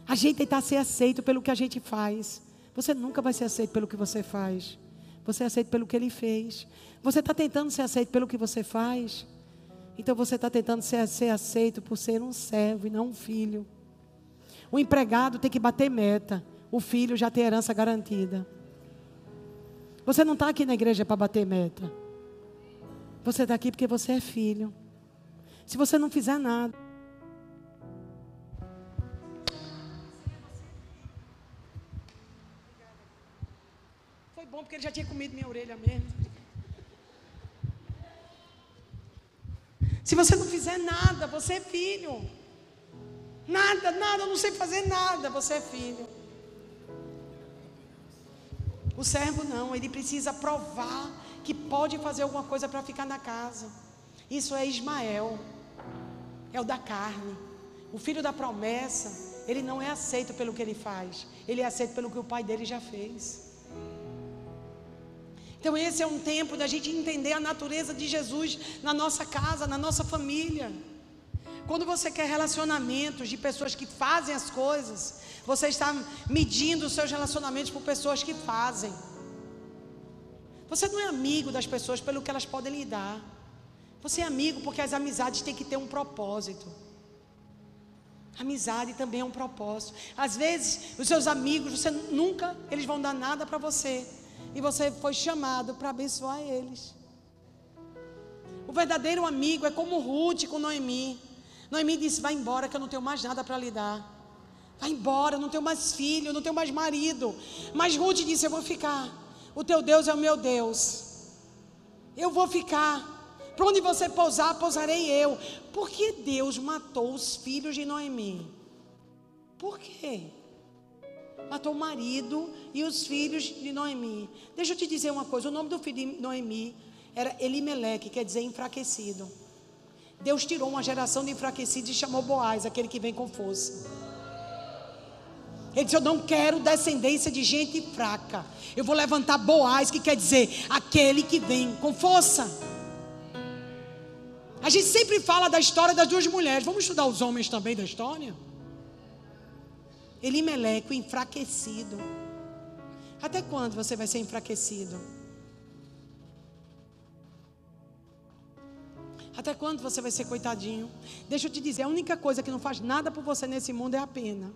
A gente tenta ser aceito pelo que a gente faz. Você nunca vai ser aceito pelo que você faz. Você é aceito pelo que ele fez. Você está tentando ser aceito pelo que você faz. Então você está tentando ser, ser aceito por ser um servo e não um filho. O empregado tem que bater meta. O filho já tem herança garantida. Você não está aqui na igreja para bater meta. Você está aqui porque você é filho. Se você não fizer nada. Foi bom porque ele já tinha comido minha orelha mesmo. Se você não fizer nada, você é filho. Nada, nada, eu não sei fazer nada, você é filho. O servo não, ele precisa provar que pode fazer alguma coisa para ficar na casa. Isso é Ismael, é o da carne. O filho da promessa, ele não é aceito pelo que ele faz, ele é aceito pelo que o pai dele já fez. Então, esse é um tempo da gente entender a natureza de Jesus na nossa casa, na nossa família. Quando você quer relacionamentos de pessoas que fazem as coisas, você está medindo os seus relacionamentos por pessoas que fazem. Você não é amigo das pessoas pelo que elas podem lhe dar. Você é amigo porque as amizades têm que ter um propósito. Amizade também é um propósito. Às vezes, os seus amigos, você nunca eles vão dar nada para você. E você foi chamado para abençoar eles. O verdadeiro amigo é como Ruth com Noemi. Noemi disse: Vai embora, que eu não tenho mais nada para lhe dar. Vai embora, eu não tenho mais filho, eu não tenho mais marido. Mas Ruth disse: Eu vou ficar. O teu Deus é o meu Deus. Eu vou ficar. Para onde você pousar, pousarei eu. Por que Deus matou os filhos de Noemi? Por quê? Matou o marido e os filhos de Noemi. Deixa eu te dizer uma coisa: o nome do filho de Noemi era Elimeleque, quer dizer enfraquecido. Deus tirou uma geração de enfraquecidos e chamou Boaz, aquele que vem com força. Ele disse: Eu não quero descendência de gente fraca. Eu vou levantar Boaz, que quer dizer aquele que vem com força. A gente sempre fala da história das duas mulheres. Vamos estudar os homens também da história? Elimeleco, enfraquecido. Até quando você vai ser enfraquecido? Até quando você vai ser coitadinho? Deixa eu te dizer, a única coisa que não faz nada por você nesse mundo é a pena.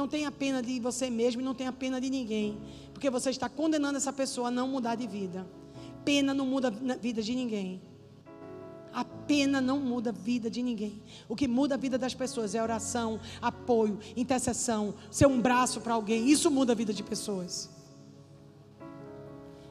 Não tenha pena de você mesmo e não tenha pena de ninguém. Porque você está condenando essa pessoa a não mudar de vida. Pena não muda a vida de ninguém. A pena não muda a vida de ninguém. O que muda a vida das pessoas é oração, apoio, intercessão, ser um braço para alguém. Isso muda a vida de pessoas.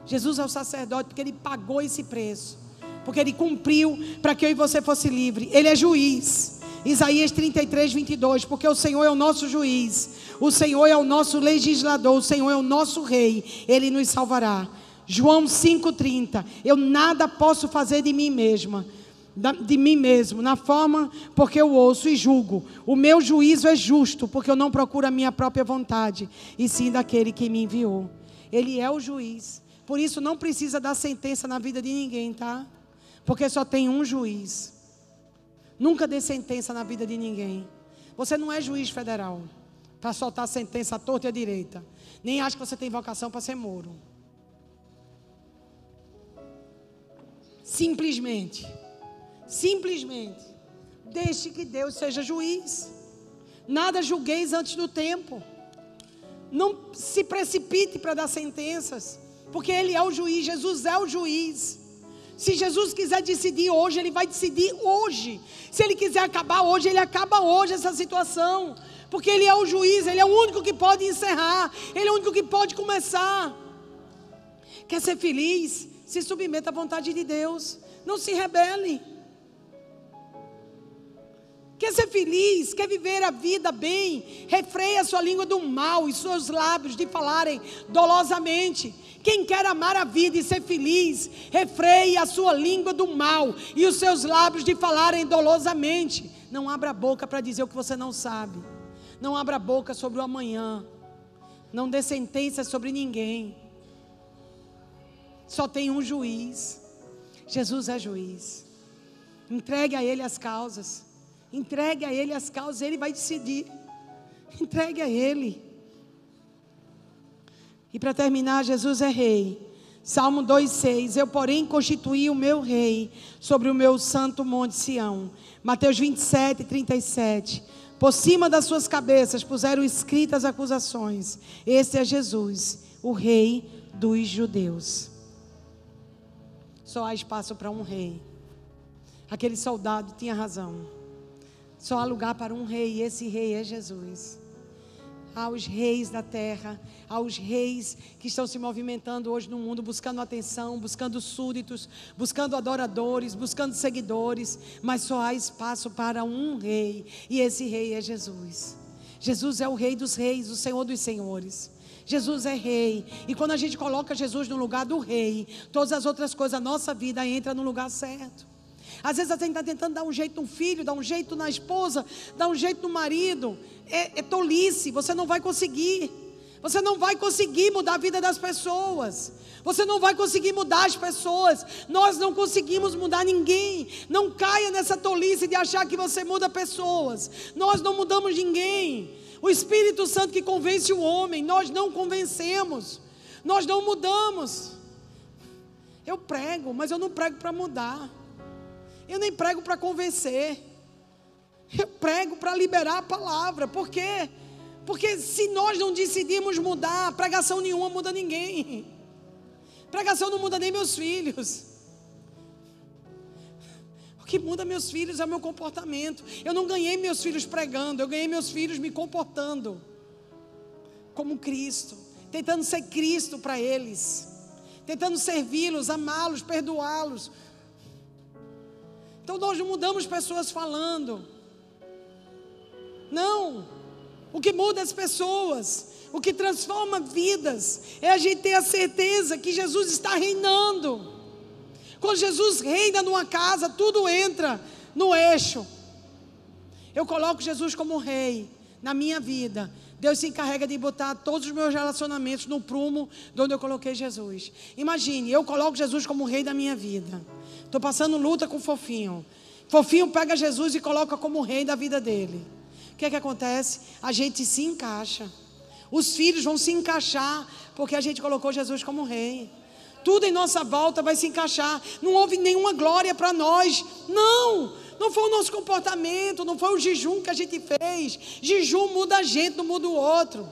Jesus é o sacerdote porque ele pagou esse preço. Porque ele cumpriu para que eu e você fosse livre. Ele é juiz. Isaías 33, 22. Porque o Senhor é o nosso juiz. O Senhor é o nosso legislador. O Senhor é o nosso rei. Ele nos salvará. João 5,30. Eu nada posso fazer de mim mesma de mim mesmo, na forma porque eu ouço e julgo. O meu juízo é justo, porque eu não procuro a minha própria vontade, e sim daquele que me enviou. Ele é o juiz. Por isso não precisa dar sentença na vida de ninguém, tá? Porque só tem um juiz. Nunca dê sentença na vida de ninguém. Você não é juiz federal para soltar sentença à torta e à direita. Nem acho que você tem vocação para ser moro. Simplesmente, simplesmente, deixe que Deus seja juiz. Nada julgueis antes do tempo. Não se precipite para dar sentenças. Porque Ele é o juiz, Jesus é o juiz. Se Jesus quiser decidir hoje, Ele vai decidir hoje. Se Ele quiser acabar hoje, Ele acaba hoje essa situação. Porque Ele é o juiz, Ele é o único que pode encerrar, Ele é o único que pode começar. Quer ser feliz? Se submeta à vontade de Deus. Não se rebele. Quer ser feliz, quer viver a vida bem, refreia a sua língua do mal e seus lábios de falarem dolosamente. Quem quer amar a vida e ser feliz, refreie a sua língua do mal e os seus lábios de falarem dolosamente. Não abra a boca para dizer o que você não sabe. Não abra a boca sobre o amanhã. Não dê sentença sobre ninguém. Só tem um juiz. Jesus é juiz. Entregue a Ele as causas. Entregue a Ele as causas, Ele vai decidir. Entregue a Ele. E para terminar, Jesus é rei. Salmo 2,6: Eu, porém, constituí o meu rei sobre o meu santo monte Sião. Mateus 27, 37. Por cima das suas cabeças puseram escritas acusações. Este é Jesus, o rei dos judeus. Só há espaço para um rei. Aquele soldado tinha razão. Só há lugar para um rei, e esse rei é Jesus. Aos reis da terra, aos reis que estão se movimentando hoje no mundo, buscando atenção, buscando súditos, buscando adoradores, buscando seguidores, mas só há espaço para um rei, e esse rei é Jesus. Jesus é o rei dos reis, o Senhor dos senhores. Jesus é rei. E quando a gente coloca Jesus no lugar do rei, todas as outras coisas, a nossa vida entra no lugar certo. Às vezes a gente está tentando dar um jeito no filho, dar um jeito na esposa, dar um jeito no marido. É, é tolice, você não vai conseguir. Você não vai conseguir mudar a vida das pessoas. Você não vai conseguir mudar as pessoas. Nós não conseguimos mudar ninguém. Não caia nessa tolice de achar que você muda pessoas. Nós não mudamos ninguém. O Espírito Santo que convence o homem, nós não convencemos. Nós não mudamos. Eu prego, mas eu não prego para mudar. Eu nem prego para convencer. Eu prego para liberar a palavra. Por quê? Porque se nós não decidimos mudar, pregação nenhuma muda ninguém. Pregação não muda nem meus filhos. O que muda meus filhos é o meu comportamento. Eu não ganhei meus filhos pregando, eu ganhei meus filhos me comportando como Cristo, tentando ser Cristo para eles, tentando servi-los, amá-los, perdoá-los, então nós não mudamos pessoas falando. Não. O que muda as pessoas, o que transforma vidas, é a gente ter a certeza que Jesus está reinando. Quando Jesus reina numa casa, tudo entra no eixo. Eu coloco Jesus como rei na minha vida. Deus se encarrega de botar todos os meus relacionamentos no prumo de onde eu coloquei Jesus. Imagine, eu coloco Jesus como rei da minha vida. Estou passando luta com fofinho. Fofinho pega Jesus e coloca como rei da vida dele. O que é que acontece? A gente se encaixa. Os filhos vão se encaixar porque a gente colocou Jesus como rei. Tudo em nossa volta vai se encaixar. Não houve nenhuma glória para nós. Não! Não foi o nosso comportamento, não foi o jejum que a gente fez. Jejum muda a gente, não muda o outro.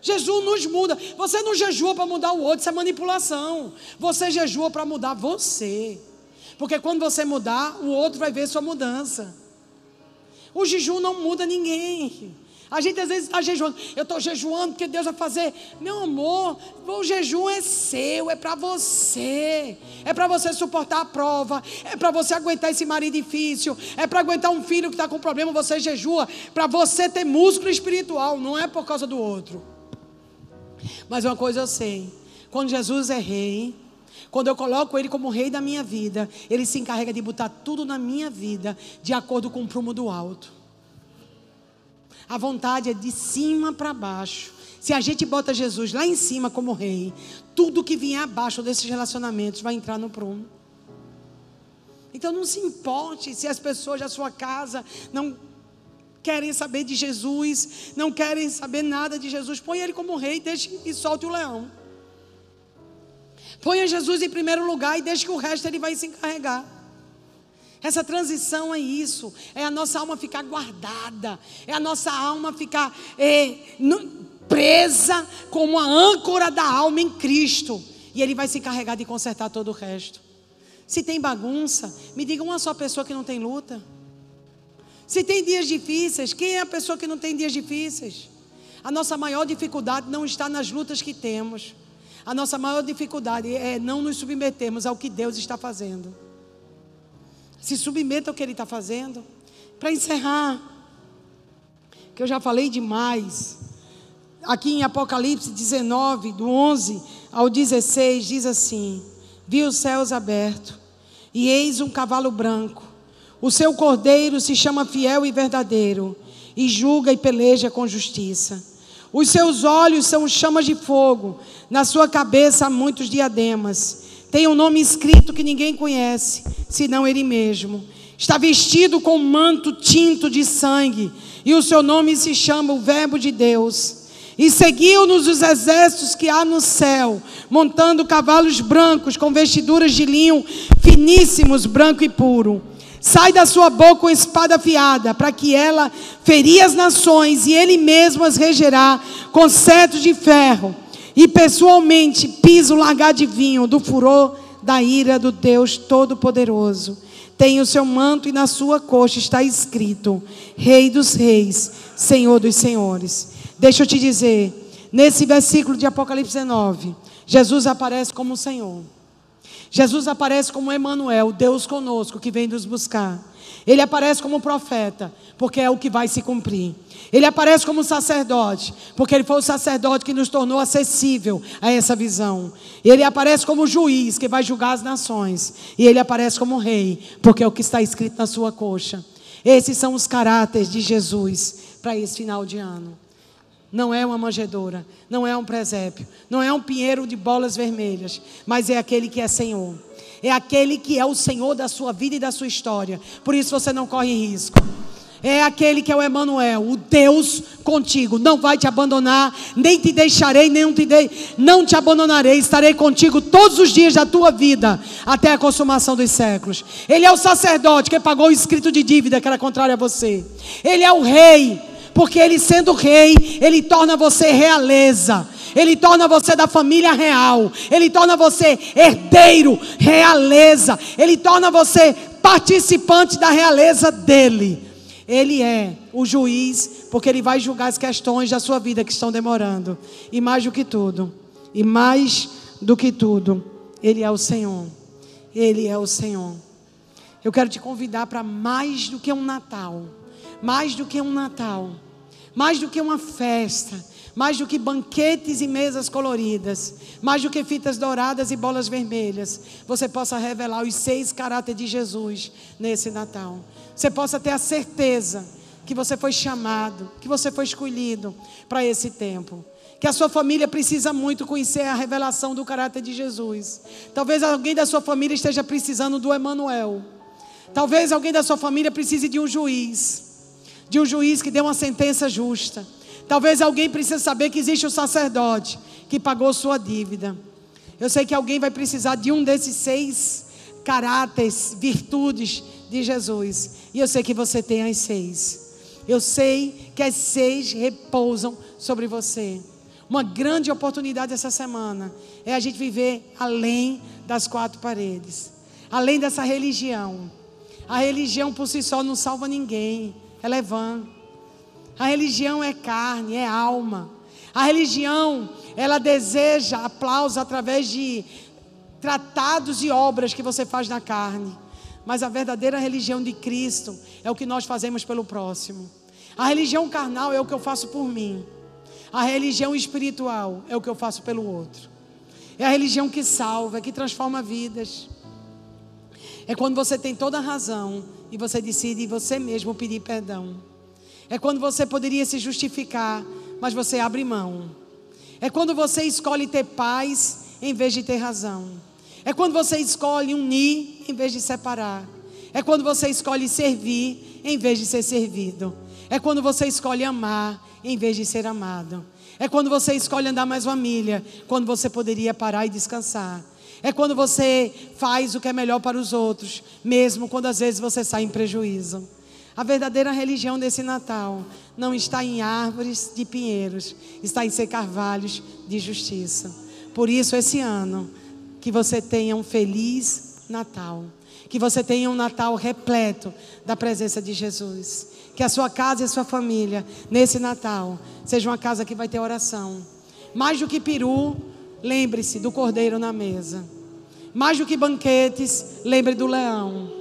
Jesus nos muda. Você não jejua para mudar o outro, isso é manipulação. Você jejua para mudar você. Porque quando você mudar, o outro vai ver sua mudança. O jejum não muda ninguém. A gente às vezes está jejuando. Eu estou jejuando porque Deus vai fazer. Meu amor, o jejum é seu, é para você. É para você suportar a prova. É para você aguentar esse marido difícil. É para aguentar um filho que está com problema. Você jejua. Para você ter músculo espiritual. Não é por causa do outro. Mas uma coisa eu sei. Quando Jesus é rei. Quando eu coloco Ele como rei da minha vida, Ele se encarrega de botar tudo na minha vida de acordo com o prumo do alto. A vontade é de cima para baixo. Se a gente bota Jesus lá em cima como rei, tudo que vier abaixo desses relacionamentos vai entrar no prumo. Então não se importe se as pessoas da sua casa não querem saber de Jesus, não querem saber nada de Jesus. Põe ele como rei deixe, e solte o leão. Ponha Jesus em primeiro lugar e deixe que o resto ele vai se encarregar. Essa transição é isso, é a nossa alma ficar guardada, é a nossa alma ficar é, no, presa como a âncora da alma em Cristo, e Ele vai se encarregar de consertar todo o resto. Se tem bagunça, me diga uma só pessoa que não tem luta. Se tem dias difíceis, quem é a pessoa que não tem dias difíceis? A nossa maior dificuldade não está nas lutas que temos. A nossa maior dificuldade é não nos submetermos ao que Deus está fazendo. Se submeta ao que ele está fazendo. Para encerrar, que eu já falei demais. Aqui em Apocalipse 19, do 11 ao 16, diz assim: Vi os céus abertos, e eis um cavalo branco. O seu cordeiro se chama fiel e verdadeiro, e julga e peleja com justiça. Os seus olhos são chamas de fogo, na sua cabeça há muitos diademas tem um nome escrito que ninguém conhece, senão ele mesmo. Está vestido com um manto tinto de sangue, e o seu nome se chama o Verbo de Deus. E seguiu-nos os exércitos que há no céu, montando cavalos brancos com vestiduras de linho finíssimos, branco e puro. Sai da sua boca uma espada afiada, para que ela feria as nações, e ele mesmo as regerá com cetro de ferro e pessoalmente pisa o lagar de vinho do furor da ira do Deus Todo-Poderoso. Tem o seu manto e na sua coxa está escrito: Rei dos Reis, Senhor dos Senhores. Deixa eu te dizer, nesse versículo de Apocalipse 19, Jesus aparece como Senhor. Jesus aparece como Emanuel, Deus conosco, que vem nos buscar. Ele aparece como profeta, porque é o que vai se cumprir. Ele aparece como sacerdote, porque ele foi o sacerdote que nos tornou acessível a essa visão. Ele aparece como juiz, que vai julgar as nações. E ele aparece como rei, porque é o que está escrito na sua coxa. Esses são os caráteres de Jesus para esse final de ano. Não é uma manjedoura, não é um presépio, não é um pinheiro de bolas vermelhas, mas é aquele que é Senhor. É aquele que é o Senhor da sua vida e da sua história. Por isso você não corre risco. É aquele que é o Emanuel, o Deus contigo. Não vai te abandonar, nem te deixarei, nem te dei, não te abandonarei. Estarei contigo todos os dias da tua vida, até a consumação dos séculos. Ele é o sacerdote que pagou o escrito de dívida que era contrário a você. Ele é o rei, porque ele sendo rei, ele torna você realeza. Ele torna você da família real. Ele torna você herdeiro, realeza. Ele torna você participante da realeza dele. Ele é o juiz, porque ele vai julgar as questões da sua vida que estão demorando. E mais do que tudo, e mais do que tudo, ele é o Senhor. Ele é o Senhor. Eu quero te convidar para mais do que um Natal. Mais do que um Natal. Mais do que uma festa, mais do que banquetes e mesas coloridas, mais do que fitas douradas e bolas vermelhas, você possa revelar os seis caráteres de Jesus nesse Natal. Você possa ter a certeza que você foi chamado, que você foi escolhido para esse tempo. Que a sua família precisa muito conhecer a revelação do caráter de Jesus. Talvez alguém da sua família esteja precisando do Emanuel. Talvez alguém da sua família precise de um juiz, de um juiz que dê uma sentença justa. Talvez alguém precise saber que existe um sacerdote que pagou sua dívida. Eu sei que alguém vai precisar de um desses seis caráteres, virtudes de Jesus. E eu sei que você tem as seis. Eu sei que as seis repousam sobre você. Uma grande oportunidade essa semana é a gente viver além das quatro paredes, além dessa religião. A religião por si só não salva ninguém, ela é vã. A religião é carne, é alma. A religião, ela deseja aplauso através de tratados e obras que você faz na carne. Mas a verdadeira religião de Cristo é o que nós fazemos pelo próximo. A religião carnal é o que eu faço por mim. A religião espiritual é o que eu faço pelo outro. É a religião que salva, que transforma vidas. É quando você tem toda a razão e você decide você mesmo pedir perdão. É quando você poderia se justificar, mas você abre mão. É quando você escolhe ter paz em vez de ter razão. É quando você escolhe unir em vez de separar. É quando você escolhe servir em vez de ser servido. É quando você escolhe amar em vez de ser amado. É quando você escolhe andar mais uma milha, quando você poderia parar e descansar. É quando você faz o que é melhor para os outros, mesmo quando às vezes você sai em prejuízo. A verdadeira religião desse Natal não está em árvores de pinheiros, está em ser carvalhos de justiça. Por isso, esse ano, que você tenha um feliz Natal. Que você tenha um Natal repleto da presença de Jesus. Que a sua casa e a sua família, nesse Natal, seja uma casa que vai ter oração. Mais do que peru, lembre-se do cordeiro na mesa. Mais do que banquetes, lembre do leão.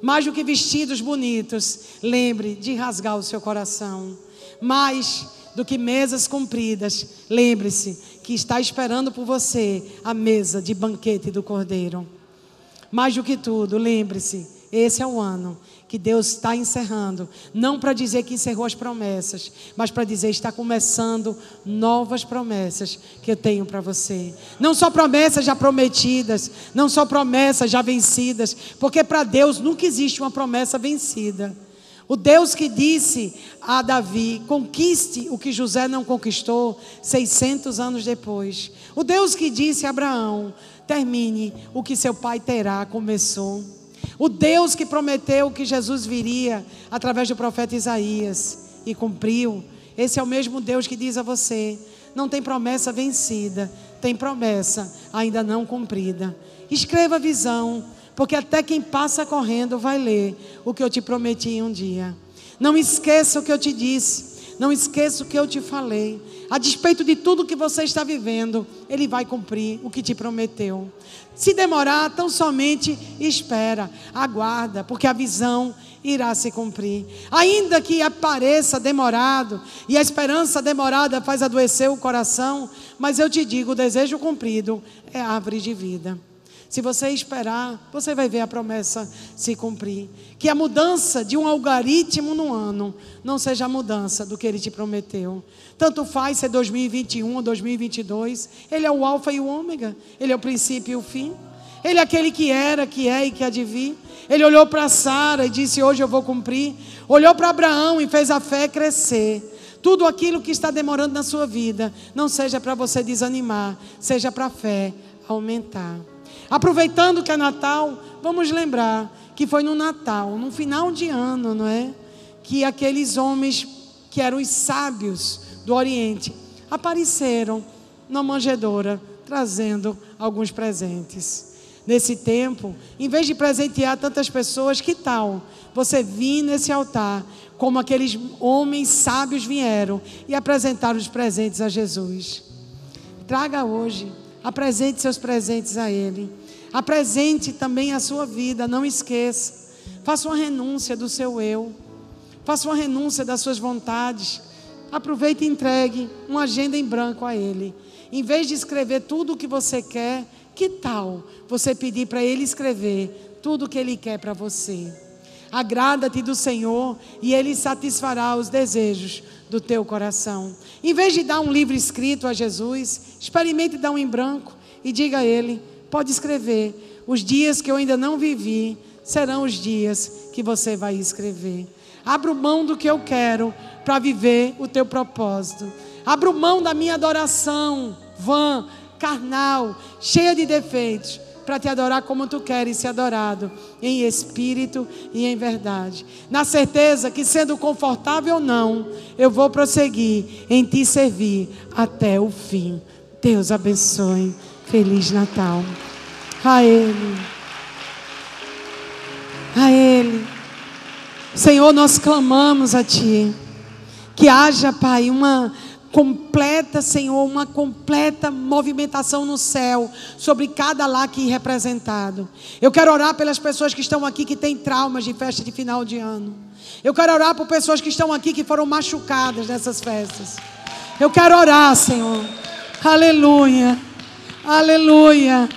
Mais do que vestidos bonitos, lembre de rasgar o seu coração. Mais do que mesas compridas, lembre-se que está esperando por você a mesa de banquete do Cordeiro. Mais do que tudo, lembre-se, esse é o ano que Deus está encerrando, não para dizer que encerrou as promessas, mas para dizer está começando novas promessas que eu tenho para você. Não só promessas já prometidas, não só promessas já vencidas, porque para Deus nunca existe uma promessa vencida. O Deus que disse a Davi: conquiste o que José não conquistou 600 anos depois. O Deus que disse a Abraão: termine o que seu pai terá, começou. O Deus que prometeu que Jesus viria através do profeta Isaías e cumpriu. Esse é o mesmo Deus que diz a você: não tem promessa vencida, tem promessa ainda não cumprida. Escreva a visão, porque até quem passa correndo vai ler o que eu te prometi um dia. Não esqueça o que eu te disse. Não esqueça o que eu te falei. A despeito de tudo que você está vivendo, Ele vai cumprir o que te prometeu. Se demorar, tão somente espera, aguarda, porque a visão irá se cumprir. Ainda que apareça demorado, e a esperança demorada faz adoecer o coração, mas eu te digo: o desejo cumprido é árvore de vida. Se você esperar, você vai ver a promessa se cumprir. Que a mudança de um algoritmo no ano não seja a mudança do que ele te prometeu. Tanto faz ser 2021 ou 2022, ele é o Alfa e o Ômega, ele é o princípio e o fim. Ele é aquele que era, que é e que há de vir. Ele olhou para Sara e disse: Hoje eu vou cumprir. Olhou para Abraão e fez a fé crescer. Tudo aquilo que está demorando na sua vida, não seja para você desanimar, seja para a fé aumentar. Aproveitando que é Natal, vamos lembrar que foi no Natal, no final de ano, não é? Que aqueles homens que eram os sábios do Oriente apareceram na manjedoura trazendo alguns presentes. Nesse tempo, em vez de presentear tantas pessoas, que tal você vir nesse altar como aqueles homens sábios vieram e apresentaram os presentes a Jesus? Traga hoje Apresente seus presentes a Ele. Apresente também a sua vida, não esqueça. Faça uma renúncia do seu eu. Faça uma renúncia das suas vontades. aproveite e entregue uma agenda em branco a Ele. Em vez de escrever tudo o que você quer, que tal você pedir para Ele escrever tudo o que Ele quer para você? Agrada-te do Senhor e Ele satisfará os desejos do teu coração. Em vez de dar um livro escrito a Jesus, experimente dar um em branco e diga a Ele: pode escrever. Os dias que eu ainda não vivi serão os dias que você vai escrever. Abro mão do que eu quero para viver o teu propósito. Abro mão da minha adoração vã, carnal, cheia de defeitos, para te adorar como tu queres ser adorado, em espírito e em verdade. Na certeza que, sendo confortável ou não, eu vou prosseguir em te servir até o fim. Deus abençoe. Feliz Natal. A Ele. A Ele. Senhor, nós clamamos a Ti. Que haja, Pai, uma completa, Senhor, uma completa movimentação no céu sobre cada lá aqui representado. Eu quero orar pelas pessoas que estão aqui que têm traumas de festa de final de ano. Eu quero orar por pessoas que estão aqui que foram machucadas nessas festas. Eu quero orar, Senhor. Aleluia. Aleluia.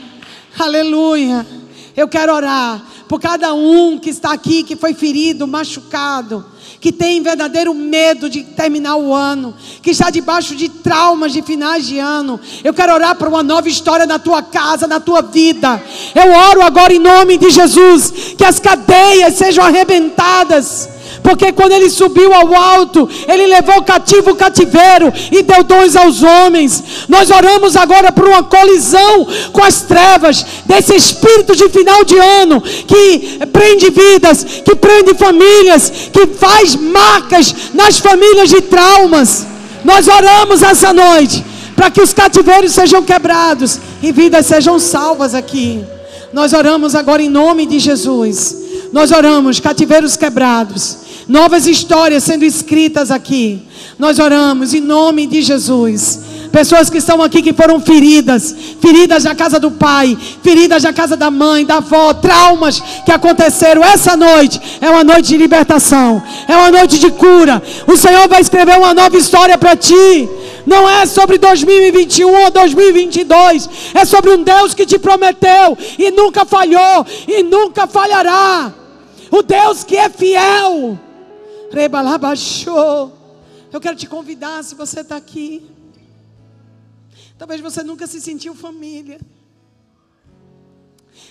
Aleluia. Eu quero orar por cada um que está aqui que foi ferido, machucado que tem verdadeiro medo de terminar o ano, que está debaixo de traumas de finais de ano. Eu quero orar por uma nova história na tua casa, na tua vida. Eu oro agora em nome de Jesus, que as cadeias sejam arrebentadas porque quando ele subiu ao alto, ele levou cativo o cativeiro e deu dons aos homens. Nós oramos agora por uma colisão com as trevas desse espírito de final de ano que prende vidas, que prende famílias, que faz marcas nas famílias de traumas. Nós oramos essa noite para que os cativeiros sejam quebrados e vidas sejam salvas aqui. Nós oramos agora em nome de Jesus. Nós oramos cativeiros quebrados novas histórias sendo escritas aqui. Nós oramos em nome de Jesus. Pessoas que estão aqui que foram feridas, feridas da casa do pai, feridas da casa da mãe, da avó, traumas que aconteceram essa noite. É uma noite de libertação, é uma noite de cura. O Senhor vai escrever uma nova história para ti. Não é sobre 2021 ou 2022, é sobre um Deus que te prometeu e nunca falhou e nunca falhará. O Deus que é fiel. Rebalabachou. Eu quero te convidar, se você está aqui. Talvez você nunca se sentiu família.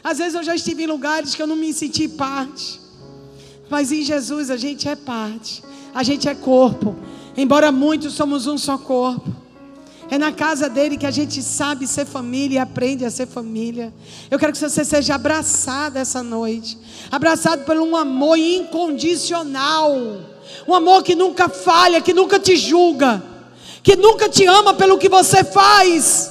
Às vezes eu já estive em lugares que eu não me senti parte. Mas em Jesus a gente é parte. A gente é corpo. Embora muitos somos um só corpo. É na casa dele que a gente sabe ser família e aprende a ser família. Eu quero que você seja abraçado essa noite abraçado por um amor incondicional. Um amor que nunca falha, que nunca te julga, que nunca te ama pelo que você faz,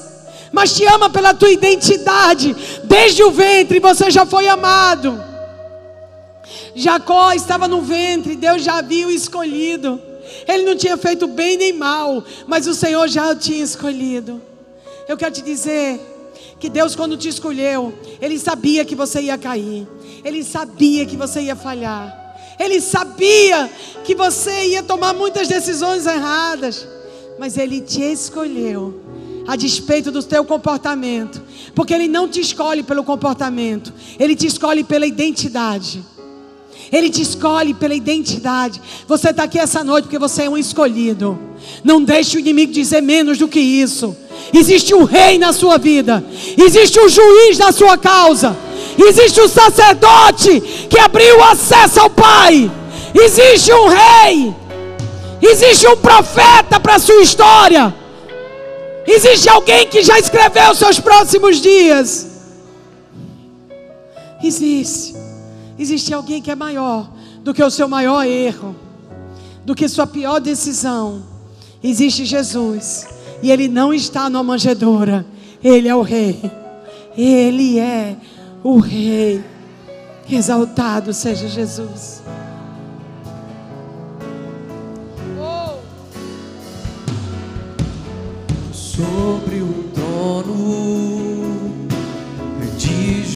mas te ama pela tua identidade. Desde o ventre você já foi amado. Jacó estava no ventre, Deus já havia o escolhido. Ele não tinha feito bem nem mal, mas o Senhor já o tinha escolhido. Eu quero te dizer que Deus, quando te escolheu, Ele sabia que você ia cair, Ele sabia que você ia falhar, Ele sabia que você ia tomar muitas decisões erradas, mas Ele te escolheu a despeito do teu comportamento, porque Ele não te escolhe pelo comportamento, Ele te escolhe pela identidade. Ele te escolhe pela identidade. Você está aqui essa noite porque você é um escolhido. Não deixe o inimigo dizer menos do que isso. Existe um rei na sua vida, existe um juiz na sua causa, existe um sacerdote que abriu acesso ao Pai, existe um rei, existe um profeta para a sua história, existe alguém que já escreveu seus próximos dias. Existe, existe alguém que é maior do que o seu maior erro, do que sua pior decisão. Existe Jesus e ele não está numa manjedoura. Ele é o rei. Ele é o rei. Exaltado seja Jesus. Sobre o trono